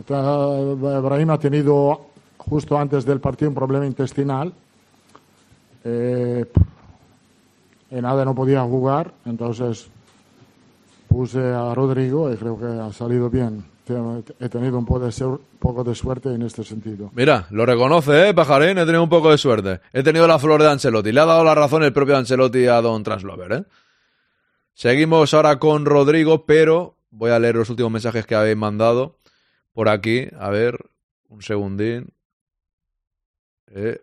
hasta- Brahim ha tenido justo antes del partido un problema intestinal. Eh, y nada, no podía jugar, entonces puse a Rodrigo y creo que ha salido bien. He tenido un poco de, suerte en este sentido. Mira, lo reconoce, ¿eh, Pajarín? He tenido un poco de suerte. He tenido la flor de Ancelotti. Le ha dado la razón el propio Ancelotti a Don Translover, ¿eh? Seguimos ahora con Rodrigo, pero voy a leer los últimos mensajes que habéis mandado por aquí. A ver, un segundín. Eh.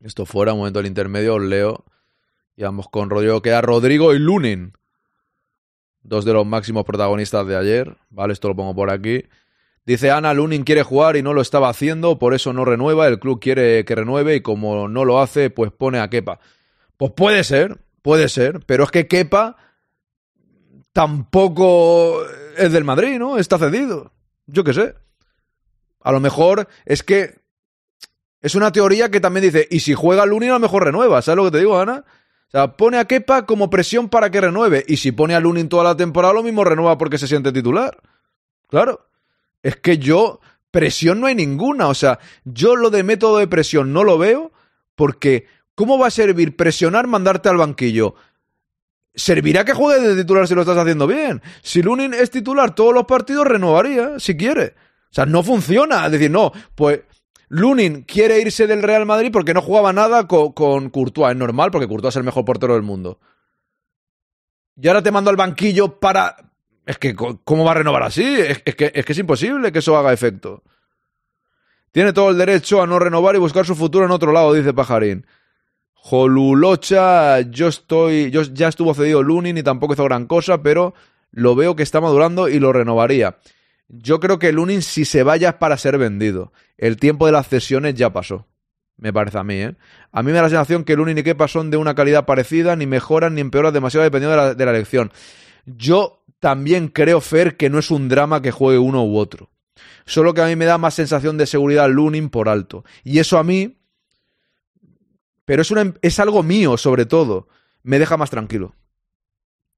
Esto fuera, un momento del intermedio, os leo. Y vamos con Rodrigo. Queda Rodrigo y Lunin. Dos de los máximos protagonistas de ayer. Vale, esto lo pongo por aquí. Dice Ana, Lunin quiere jugar y no lo estaba haciendo, por eso no renueva. El club quiere que renueve y como no lo hace, pues pone a Kepa. Pues puede ser, puede ser, pero es que Kepa tampoco es del Madrid, ¿no? Está cedido. Yo qué sé. A lo mejor es que es una teoría que también dice, y si juega Lunin a lo mejor renueva, ¿sabes lo que te digo, Ana? O sea, pone a Kepa como presión para que renueve, y si pone a Lunin toda la temporada, lo mismo renueva porque se siente titular. Claro. Es que yo, presión no hay ninguna. O sea, yo lo de método de presión no lo veo porque ¿cómo va a servir presionar, mandarte al banquillo? Servirá que juegue de titular si lo estás haciendo bien. Si Lunin es titular todos los partidos, renovaría, si quiere. O sea, no funciona. Es decir, no, pues Lunin quiere irse del Real Madrid porque no jugaba nada con, con Courtois. Es normal porque Courtois es el mejor portero del mundo. Y ahora te mando al banquillo para, es que, ¿cómo va a renovar así? Es, es que, es que es imposible que eso haga efecto. Tiene todo el derecho a no renovar y buscar su futuro en otro lado, dice Pajarín. Jolulocha, yo estoy. Yo ya estuvo cedido Lunin y tampoco hizo gran cosa, pero lo veo que está madurando y lo renovaría. Yo creo que Lunin, si se vaya, es para ser vendido. El tiempo de las cesiones ya pasó. Me parece a mí, ¿eh? A mí me da la sensación que Lunin y Kepa son de una calidad parecida, ni mejoran ni empeoran demasiado dependiendo de la, de la elección. Yo también creo, Fer, que no es un drama que juegue uno u otro. Solo que a mí me da más sensación de seguridad Lunin por alto. Y eso a mí. Pero es, es algo mío, sobre todo. Me deja más tranquilo.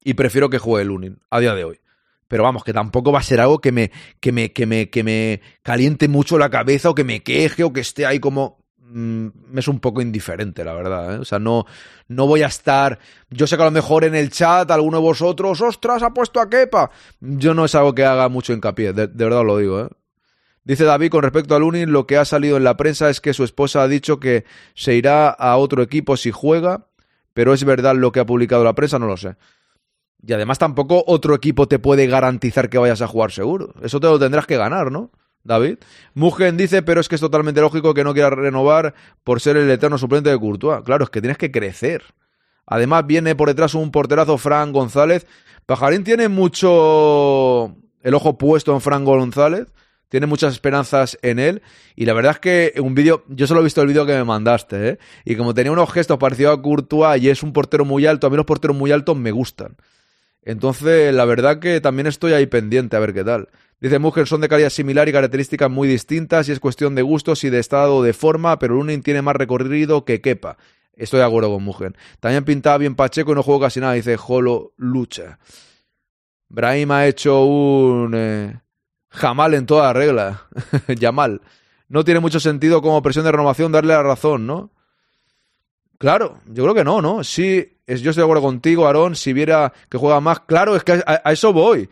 Y prefiero que juegue Lunin a día de hoy. Pero vamos, que tampoco va a ser algo que me, que me, que me, que me caliente mucho la cabeza o que me queje o que esté ahí como. mm, es un poco indiferente, la verdad. ¿eh? O sea, no, no voy a estar. Yo sé que a lo mejor en el chat alguno de vosotros, ostras, ha puesto a Kepa. Yo no es algo que haga mucho hincapié, de, de verdad os lo digo. ¿eh? Dice David con respecto a Lunin, lo que ha salido en la prensa es que su esposa ha dicho que se irá a otro equipo si juega, pero es verdad lo que ha publicado la prensa, no lo sé. Y además tampoco otro equipo te puede garantizar que vayas a jugar seguro. Eso te lo tendrás que ganar, ¿no? David. Mugen dice, pero es que es totalmente lógico que no quiera renovar por ser el eterno suplente de Courtois. Claro, es que tienes que crecer. Además, viene por detrás un porterazo, Fran González. Pajarín tiene mucho el ojo puesto en Fran González. Tiene muchas esperanzas en él. Y la verdad es que un vídeo, yo solo he visto el vídeo que me mandaste, ¿eh? Y como tenía unos gestos parecidos a Courtois y es un portero muy alto, a mí los porteros muy altos me gustan. Entonces, la verdad que también estoy ahí pendiente a ver qué tal. Dice Mujer, son de calidad similar y características muy distintas y es cuestión de gustos y de estado de forma, pero Lunin tiene más recorrido que quepa. Estoy de acuerdo con Mujer. También pintaba bien Pacheco y no juego casi nada, dice Jolo Lucha. Brahim ha hecho un eh, jamal en toda regla. Yamal. No tiene mucho sentido como presión de renovación darle la razón, ¿no? Claro, yo creo que no, ¿no? Sí, es, yo estoy de acuerdo contigo, Aarón, si viera que juega más, claro, es que a, eso voy.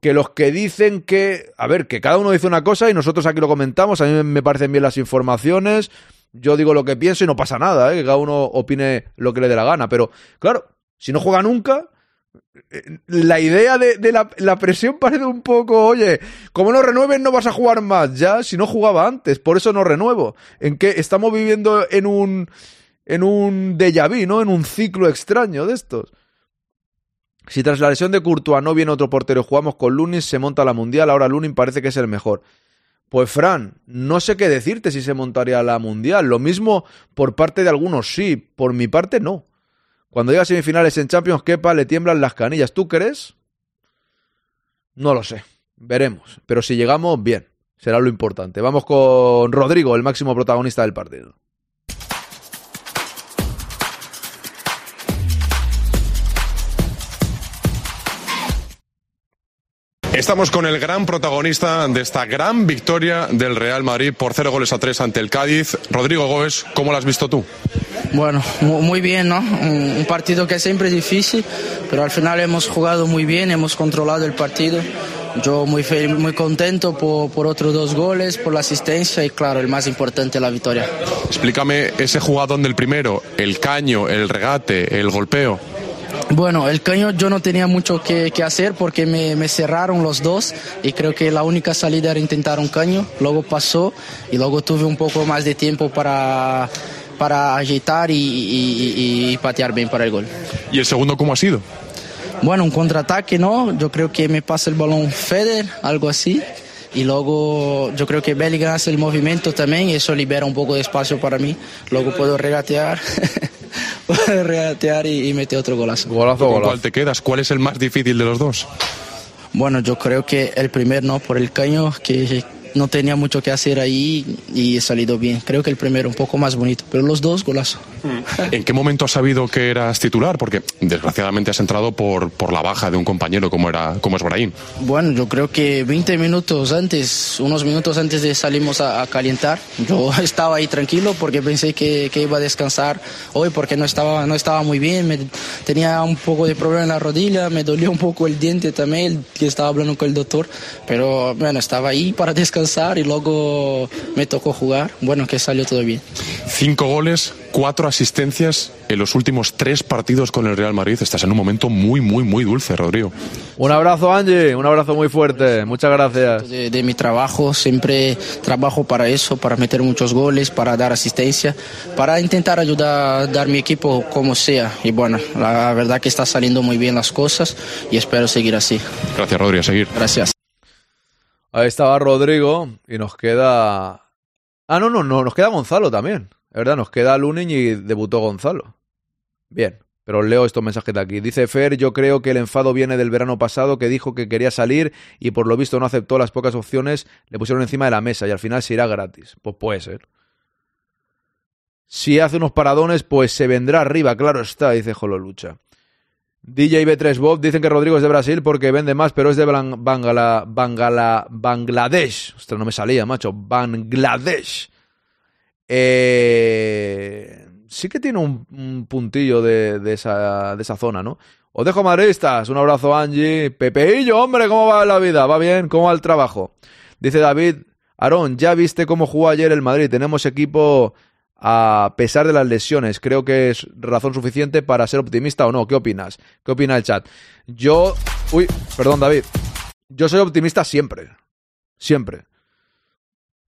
Que los que dicen que, a ver, que cada uno dice una cosa y nosotros aquí lo comentamos, a mí me parecen bien las informaciones, yo digo lo que pienso y no pasa nada, ¿eh? que cada uno opine lo que le dé la gana, pero claro, si no juega nunca, eh, la idea de, de la, la, presión parece un poco, oye, como no renueves no vas a jugar más, ya, si no jugaba antes, por eso no renuevo. En que estamos viviendo en un en un déjà vu, ¿no? En un ciclo extraño de estos. Si tras la lesión de Courtois no viene otro portero jugamos con Lunin, se monta la Mundial, ahora Lunin parece que es el mejor. Pues Fran, no sé qué decirte si se montaría la Mundial. Lo mismo por parte de algunos sí, por mi parte no. Cuando llega a semifinales en Champions, Kepa le tiemblan las canillas. ¿Tú crees? No lo sé. Veremos. Pero si llegamos, bien. Será lo importante. Vamos con Rodrigo, el máximo protagonista del partido. Estamos con el gran protagonista de esta gran victoria del Real Madrid por cero goles a tres ante el Cádiz. Rodrigo Gómez, ¿cómo lo has visto tú? Bueno, muy bien, ¿no? Un partido que siempre es difícil, pero al final hemos jugado muy bien, hemos controlado el partido. Yo muy, muy contento por, por otros dos goles, por la asistencia y claro, el más importante, la victoria. Explícame ese jugadón del primero, el caño, el regate, el golpeo. Bueno, el caño yo no tenía mucho que, que hacer porque me, me, cerraron los dos y creo que la única salida era intentar un caño. Luego pasó y luego tuve un poco más de tiempo para, para agitar y, y, y patear bien para el gol. ¿Y el segundo cómo ha sido? Bueno, un contraataque, ¿no? Yo creo que me pasa el balón Feder, algo así. Y luego yo creo que Bellingham hace el movimiento también y eso libera un poco de espacio para mí. Luego puedo regatear. regatear y, y otro golazo. Golazo, ¿Con golazo. cuál te quedas? ¿Cuál es el más difícil de los dos? Bueno, yo creo que el primer no, por el caño, que no tenía mucho que hacer ahí y he salido bien. Creo que el primero un poco más bonito, pero los dos golazo. ¿En qué momento has sabido que eras titular? Porque desgraciadamente has entrado por, por la baja de un compañero como, era, como es Brahim. Bueno, yo creo que 20 minutos antes, unos minutos antes de salimos a, a calentar, yo estaba ahí tranquilo porque pensé que, que, iba a descansar hoy porque no estaba, no estaba muy bien, me, tenía un poco de problema en la rodilla, me dolió un poco el diente también, que estaba hablando con el doctor, pero bueno, estaba ahí para descansar y luego me tocó jugar. Bueno, que salió todo bien. Cinco goles, cuatro asistencias en los últimos tres partidos con el Real Madrid. Estás en un momento muy, muy, muy dulce, Rodrigo. Un abrazo, Angie. Un abrazo muy fuerte. Muchas gracias. De, de mi trabajo, siempre trabajo para eso, para meter muchos goles, para dar asistencia, para intentar ayudar a dar mi equipo como sea. Y bueno, la verdad que está saliendo muy bien las cosas y espero seguir así. Gracias, Rodrigo. A seguir. Gracias. Ahí estaba Rodrigo y nos queda. Ah, no, no, no, nos queda Gonzalo también. Es verdad, nos queda Lunin y debutó Gonzalo. Bien, pero leo estos mensajes de aquí. Dice Fer, yo creo que el enfado viene del verano pasado que dijo que quería salir y por lo visto no aceptó las pocas opciones, le pusieron encima de la mesa y al final se irá gratis. Pues puede ser. Si hace unos paradones, pues se vendrá arriba, claro está, dice Jolo Lucha. DJ B3 Bob dicen que Rodrigo es de Brasil porque vende más, pero es de Bangala, Bangladesh. Ostras, no me salía, macho. Bangladesh. Eh, sí que tiene un, un puntillo de, de, esa, de esa zona, ¿no? Os dejo madristas. Un abrazo, Angie. Pepeillo, hombre, ¿cómo va la vida? ¿Va bien? ¿Cómo va el trabajo? Dice David. Aarón, ya viste cómo jugó ayer el Madrid. Tenemos equipo a pesar de las lesiones. Creo que es razón suficiente para ser optimista o no. ¿Qué opinas? ¿Qué opina el chat? Yo... Uy, perdón David. Yo soy optimista siempre. Siempre.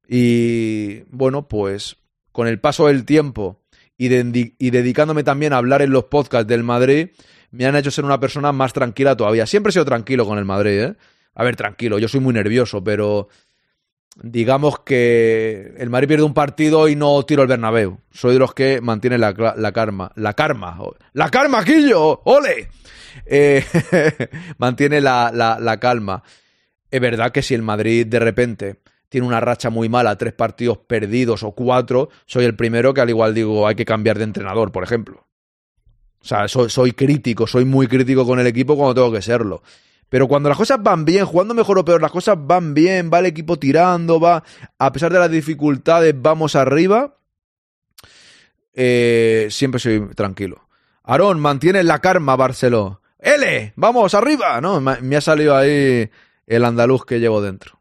Y bueno, pues con el paso del tiempo y, de- y dedicándome también a hablar en los podcasts del Madrid, me han hecho ser una persona más tranquila todavía. Siempre he sido tranquilo con el Madrid, ¿eh? A ver, tranquilo, yo soy muy nervioso, pero digamos que el Madrid pierde un partido y no tiro el Bernabéu. Soy de los que mantienen la, la. La karma. ¡La karma, Quillo! ¡Ole! Eh, mantiene la, la- la calma. Es verdad que si el Madrid de repente tiene una racha muy mala, tres partidos perdidos o cuatro, soy el primero que al igual digo hay que cambiar de entrenador, por ejemplo. O sea, soy, soy crítico, soy muy crítico con el equipo cuando tengo que serlo. Pero cuando las cosas van bien, jugando mejor o peor, las cosas van bien, va el equipo tirando, va, a pesar de las dificultades, vamos arriba, eh, siempre soy tranquilo. Aarón, mantiene la karma, Barceló. ¡L! ¡Vamos, arriba! No, me, ha salido ahí el andaluz que llevo dentro.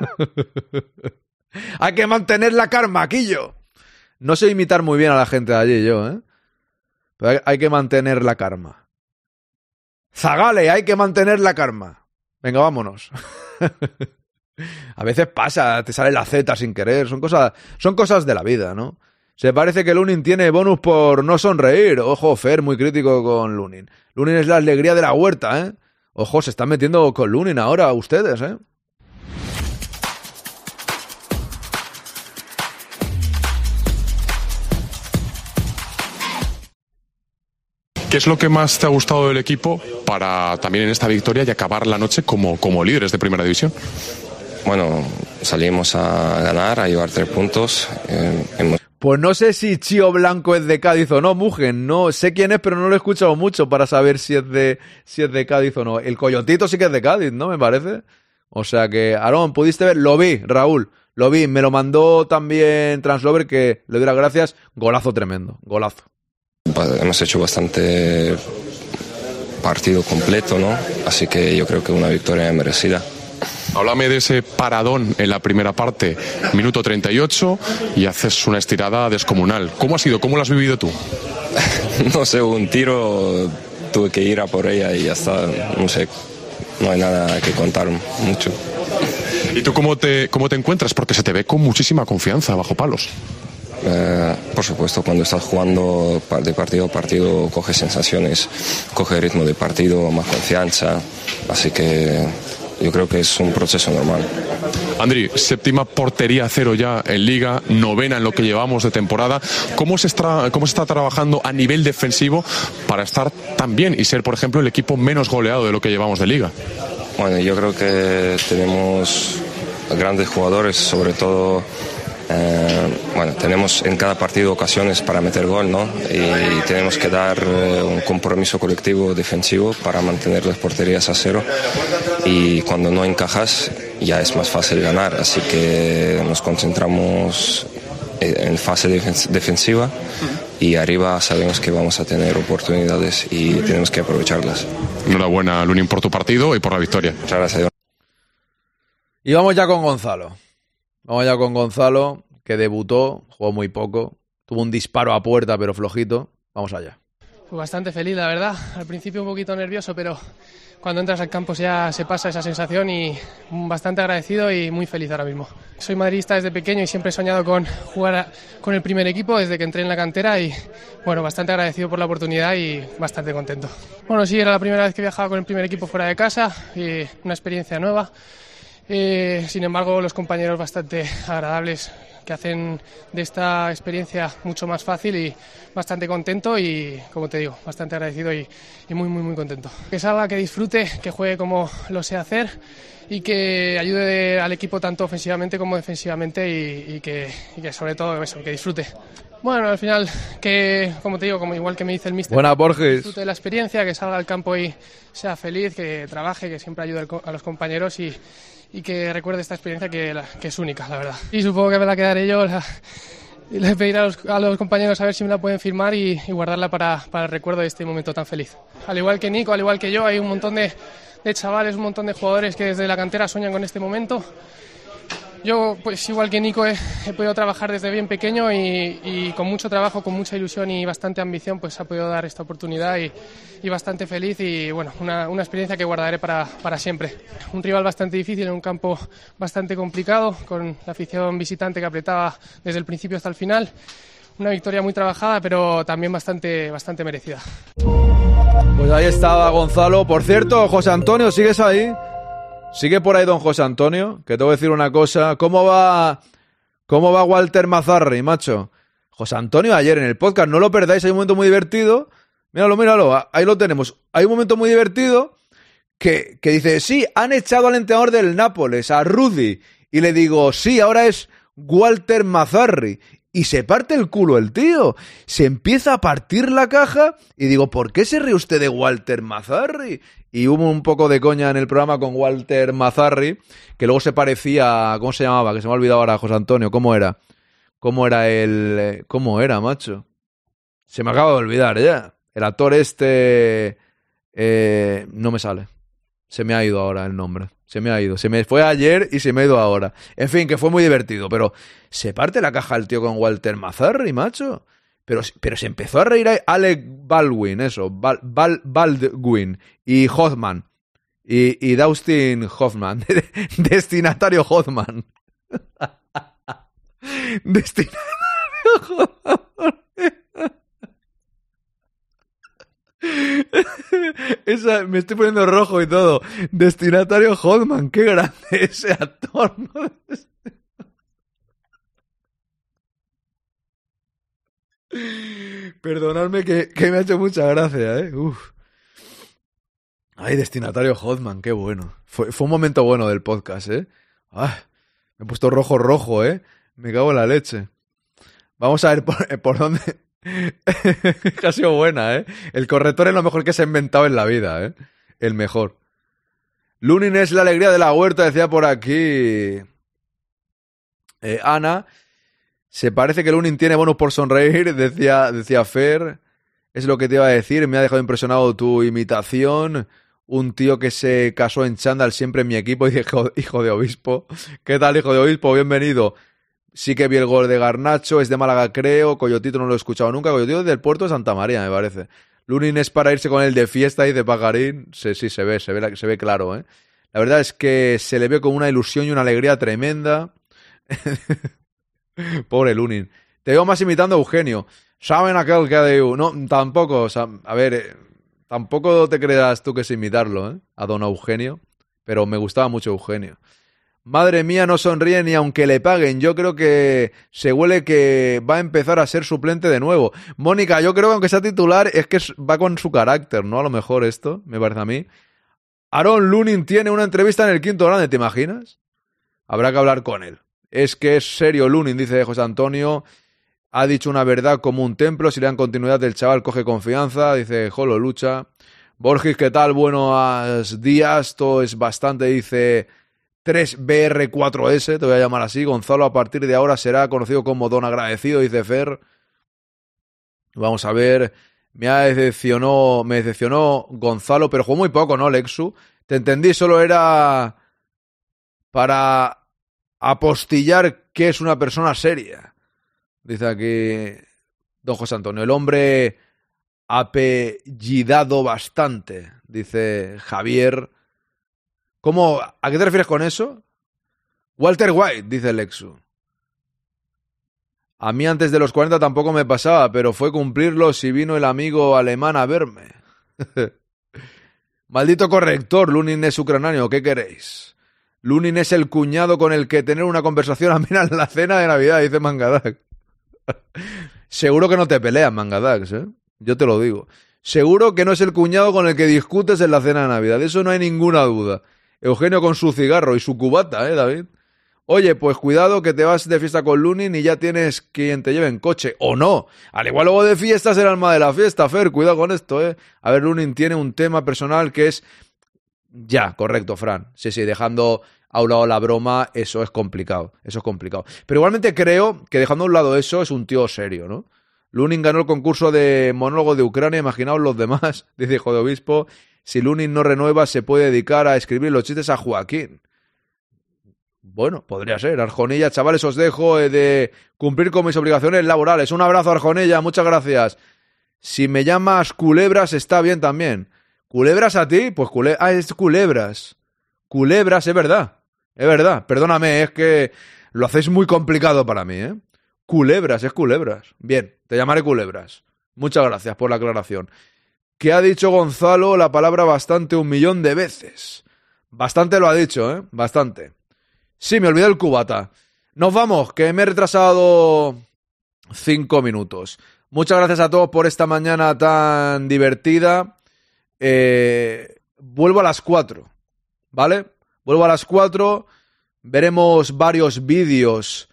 Hay que mantener la karma, Quillo. No sé imitar muy bien a la gente de allí, yo, ¿eh? Pero hay que mantener la karma. Zagale, hay que mantener la karma. Venga, vámonos. a veces pasa, te sale la Z sin querer. Son cosas, son cosas de la vida, ¿no? Se parece que Lunin tiene bonus por no sonreír. Ojo, Fer, muy crítico con Lunin. Lunin es la alegría de la huerta, ¿eh? Ojo, se están metiendo con Lunin ahora ustedes, ¿eh? ¿Qué es lo que más te ha gustado del equipo para también en esta victoria y acabar la noche como, como líderes de primera división? Bueno, salimos a ganar, a llevar tres puntos. eh, hemos Pues no sé si Chío Blanco es de Cádiz o no, Mugen. No sé quién es, pero no lo he escuchado mucho para saber si es de, si es de Cádiz o no. El Coyotito sí que es de Cádiz, ¿no? Me parece. O sea que, Aarón, ¿pudiste ver? Lo vi, Raúl. Lo vi. Me lo mandó también Translover, que le doy las gracias. Golazo tremendo. Golazo. Ba- hemos hecho bastante partido completo, ¿no? Así que yo creo que una victoria merecida. Háblame de ese paradón en la primera parte, minuto 38, y haces una estirada descomunal. ¿Cómo ha sido? ¿Cómo lo has vivido tú? no sé, un tiro, tuve que ir a por ella y ya está. No sé, no hay nada que contar mucho. ¿Y tú cómo te, cómo te encuentras? Porque se te ve con muchísima confianza bajo palos. Eh, por supuesto, cuando estás jugando de partido a partido, coges sensaciones, coges ritmo de partido, más confianza. Así que yo creo que es un proceso normal. Andri, séptima portería cero ya en liga, novena en lo que llevamos de temporada. ¿Cómo se, está, ¿Cómo se está trabajando a nivel defensivo para estar tan bien y ser, por ejemplo, el equipo menos goleado de lo que llevamos de liga? Bueno, yo creo que tenemos grandes jugadores, sobre todo, eh, bueno, tenemos en cada partido ocasiones para meter gol, ¿no? Y tenemos que dar eh, un compromiso colectivo defensivo para mantener las porterías a cero. Y cuando no encajas, ya es más fácil ganar. Así que nos concentramos en fase defen- defensiva y arriba sabemos que vamos a tener oportunidades y tenemos que aprovecharlas. Enhorabuena, Lunin, por tu partido y por la victoria. Muchas gracias. Y vamos ya con Gonzalo. Vamos ya con Gonzalo, que debutó, jugó muy poco. Tuvo un disparo a puerta, pero flojito. Vamos allá. Pues bastante feliz, la verdad. Al principio un poquito nervioso, pero cuando entras al campo ya se pasa esa sensación y bastante agradecido y muy feliz ahora mismo. Soy madridista desde pequeño y siempre he soñado con jugar con el primer equipo desde que entré en la cantera y bueno, bastante agradecido por la oportunidad y bastante contento. Bueno, sí, era la primera vez que viajaba con el primer equipo fuera de casa y una experiencia nueva. Eh, sin embargo, los compañeros bastante agradables que hacen de esta experiencia mucho más fácil y bastante contento y, como te digo, bastante agradecido y, y muy, muy, muy contento. Que salga, que disfrute, que juegue como lo sé hacer y que ayude al equipo tanto ofensivamente como defensivamente y, y que, y que sobre todo eso, que disfrute. Bueno, al final, que como te digo, como igual que me dice el mister, Buena, Borges. disfrute de la experiencia, que salga al campo y sea feliz, que trabaje, que siempre ayude a los compañeros y, y que recuerde esta experiencia que, la- que es única, la verdad. Y supongo que me la quedaré yo. la- y le pediré a los, a los compañeros a ver si me la pueden firmar y, y guardarla para, para el recuerdo de este momento tan feliz. Al igual que Nico, al igual que yo, hay un montón de, de chavales, un montón de jugadores que desde la cantera sueñan con este momento Yo, pues igual que Nico, he, he podido trabajar desde bien pequeño y, y con mucho trabajo, con mucha ilusión y bastante ambición, pues ha podido dar esta oportunidad y, y bastante feliz y bueno, una, una experiencia que guardaré para, para siempre. Un rival bastante difícil en un campo bastante complicado, con la afición visitante que apretaba desde el principio hasta el final. Una victoria muy trabajada, pero también bastante, bastante merecida. Pues ahí estaba Gonzalo. Por cierto, José Antonio, ¿sigues ahí? ¿Sigue por ahí don José Antonio? Que te voy a decir una cosa. ¿Cómo va, cómo va Walter Mazarri, macho? José Antonio, ayer en el podcast, no lo perdáis, hay un momento muy divertido. Míralo, míralo, ahí lo tenemos. Hay un momento muy divertido que, que dice, sí, han echado al entrenador del Nápoles, a Rudy. Y le digo, sí, ahora es Walter Mazarri. Y se parte el culo el tío. Se empieza a partir la caja y digo, ¿por qué se ríe usted de Walter Mazarri? Y hubo un poco de coña en el programa con Walter Mazarri, que luego se parecía, ¿cómo se llamaba? Que se me ha olvidado ahora, José Antonio, ¿cómo era? ¿Cómo era el... ¿Cómo era, macho? Se me acaba de olvidar ya. El actor este... eh, no me sale. Se me ha ido ahora el nombre. Se me ha ido. Se me fue ayer y se me ha ido ahora. En fin, que fue muy divertido. Pero se parte la caja el tío con Walter Mazarri, macho. Pero, pero se empezó a reír Alec Baldwin, eso. Bal, Bal- Baldwin y Hoffman. Y, y Dustin Hoffman. Destinatario Hoffman. Destinatario Hoffman. Esa, me estoy poniendo rojo y todo. Destinatario Hoffman, qué grande ese actor. Perdonadme que, que me ha hecho mucha gracia, ¿eh? Ay, destinatario Hoffman, qué bueno. Fue, fue un momento bueno del podcast, ¿eh? Ah, me he puesto rojo, rojo, ¿eh? Me cago en la leche. Vamos a ver por, por dónde... ha sido buena, ¿eh? El corrector es lo mejor que se ha inventado en la vida, ¿eh? El mejor. Lunin es la alegría de la huerta, decía por aquí. Eh, Ana. Se parece que Lunin tiene bonus por sonreír, decía, decía Fer. Es lo que te iba a decir. Me ha dejado impresionado tu imitación. Un tío que se casó en chándal siempre en mi equipo, hijo, hijo de obispo. ¿Qué tal, hijo de obispo? Bienvenido. Sí que vi el gol de Garnacho, es de Málaga, creo. Coyotito no lo he escuchado nunca. Coyotito es del puerto de Santa María, me parece. Lunin es para irse con él de fiesta y de pagarín. Sí, sí, se ve, se ve, claro, ¿eh? La verdad es que se le ve con una ilusión y una alegría tremenda. Pobre Lunin. Te veo más imitando a Eugenio. ¿Saben aquel que de No, tampoco. a ver, eh, tampoco te creas tú que es imitarlo, ¿eh? A don Eugenio. Pero me gustaba mucho Eugenio. Madre mía, no sonríe ni aunque le paguen. Yo creo que se huele que va a empezar a ser suplente de nuevo. Mónica, yo creo que aunque sea titular, es que va con su carácter, ¿no? A lo mejor esto, me parece a mí. Aaron Lunin tiene una entrevista en el quinto grande, ¿te imaginas? Habrá que hablar con él. Es que es serio Lunin, dice José Antonio. Ha dicho una verdad como un templo. Si le dan continuidad, el chaval coge confianza. Dice Jolo Lucha. Borges, ¿qué tal? Buenos días. Todo es bastante, dice 3BR4S. Te voy a llamar así. Gonzalo, a partir de ahora será conocido como Don Agradecido, dice Fer. Vamos a ver. Me ha decepcionó, me decepcionó Gonzalo, pero jugó muy poco, ¿no, Lexu? Te entendí, solo era para apostillar que es una persona seria. Dice aquí Don José Antonio, el hombre apellidado bastante, dice Javier. ¿Cómo? ¿A qué te refieres con eso? Walter White, dice Lexu. A mí antes de los 40 tampoco me pasaba, pero fue cumplirlo si vino el amigo alemán a verme. Maldito corrector, Lunin es ucraniano, ¿qué queréis? Lunin es el cuñado con el que tener una conversación amena en la cena de Navidad, dice Mangadak. Seguro que no te peleas, Mangadax, ¿eh? Yo te lo digo. Seguro que no es el cuñado con el que discutes en la cena de Navidad. De eso no hay ninguna duda. Eugenio con su cigarro y su cubata, ¿eh, David? Oye, pues cuidado que te vas de fiesta con Lunin y ya tienes quien te lleve en coche. O no. Al igual luego de fiesta es el alma de la fiesta, Fer. Cuidado con esto, ¿eh? A ver, Lunin tiene un tema personal que es... Ya, correcto, Fran. Sí, sí, dejando a un lado la broma, eso es complicado. Eso es complicado. Pero igualmente creo que dejando a un lado eso es un tío serio, ¿no? Lunin ganó el concurso de monólogo de Ucrania, imaginaos los demás, dice hijo de obispo. Si Lunin no renueva, se puede dedicar a escribir los chistes a Joaquín. Bueno, podría ser. Arjonilla, chavales, os dejo eh, de cumplir con mis obligaciones laborales. Un abrazo, Arjonilla, muchas gracias. Si me llamas culebras, está bien también. ¿Culebras a ti? Pues cule ah, es culebras. Culebras, es verdad. Es verdad. Perdóname, es que lo hacéis muy complicado para mí, ¿eh? Culebras, es culebras. Bien, te llamaré culebras. Muchas gracias por la aclaración. Que ha dicho Gonzalo la palabra bastante un millón de veces. Bastante lo ha dicho, ¿eh? Bastante. Sí, me olvidé el cubata. Nos vamos, que me he retrasado cinco minutos. Muchas gracias a todos por esta mañana tan divertida. Eh, vuelvo a las cuatro, ¿vale? Vuelvo a las cuatro. Veremos varios vídeos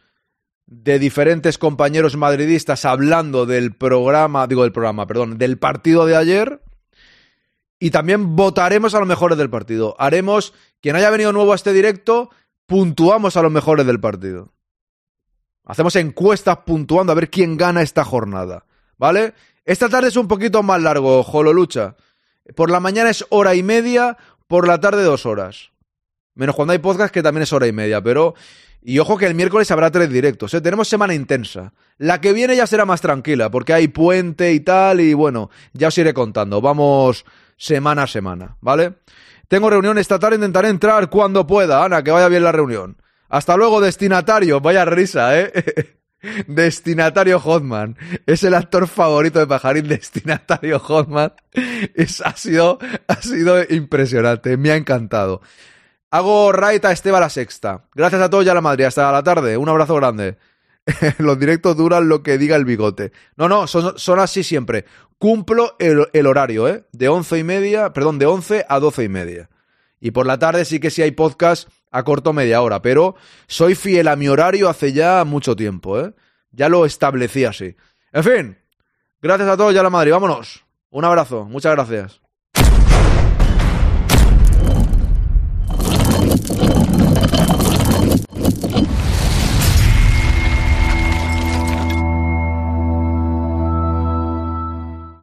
de diferentes compañeros madridistas hablando del programa, digo del programa, perdón, del partido de ayer. Y también votaremos a los mejores del partido. Haremos, quien haya venido nuevo a este directo, puntuamos a los mejores del partido. Hacemos encuestas puntuando a ver quién gana esta jornada. ¿Vale? Esta tarde es un poquito más largo, Jololucha. Por la mañana es hora y media, por la tarde dos horas. Menos cuando hay podcast que también es hora y media, pero... Y ojo que el miércoles habrá tres directos, ¿eh? tenemos semana intensa. La que viene ya será más tranquila, porque hay puente y tal, y bueno, ya os iré contando. Vamos semana a semana, ¿vale? Tengo reunión esta tarde, intentaré entrar cuando pueda. Ana, que vaya bien la reunión. Hasta luego, destinatario. Vaya risa, ¿eh? Destinatario Hotman. Es el actor favorito de Pajarín, Destinatario Hotman. Es, ha, sido, ha sido impresionante. Me ha encantado. Hago right a Esteban la sexta. Gracias a todos y a la Madrid. Hasta la tarde. Un abrazo grande. Los directos duran lo que diga el bigote. No, no, son, así siempre. Cumplo el, horario, ¿eh? De once y media, perdón, de once a doce y media. Y por la tarde sí que sí hay podcast a corto media hora, pero soy fiel a mi horario hace ya mucho tiempo, ¿eh? Ya lo establecí así. En fin, gracias a todos y a la Madrid. Vámonos. Un abrazo. Muchas gracias.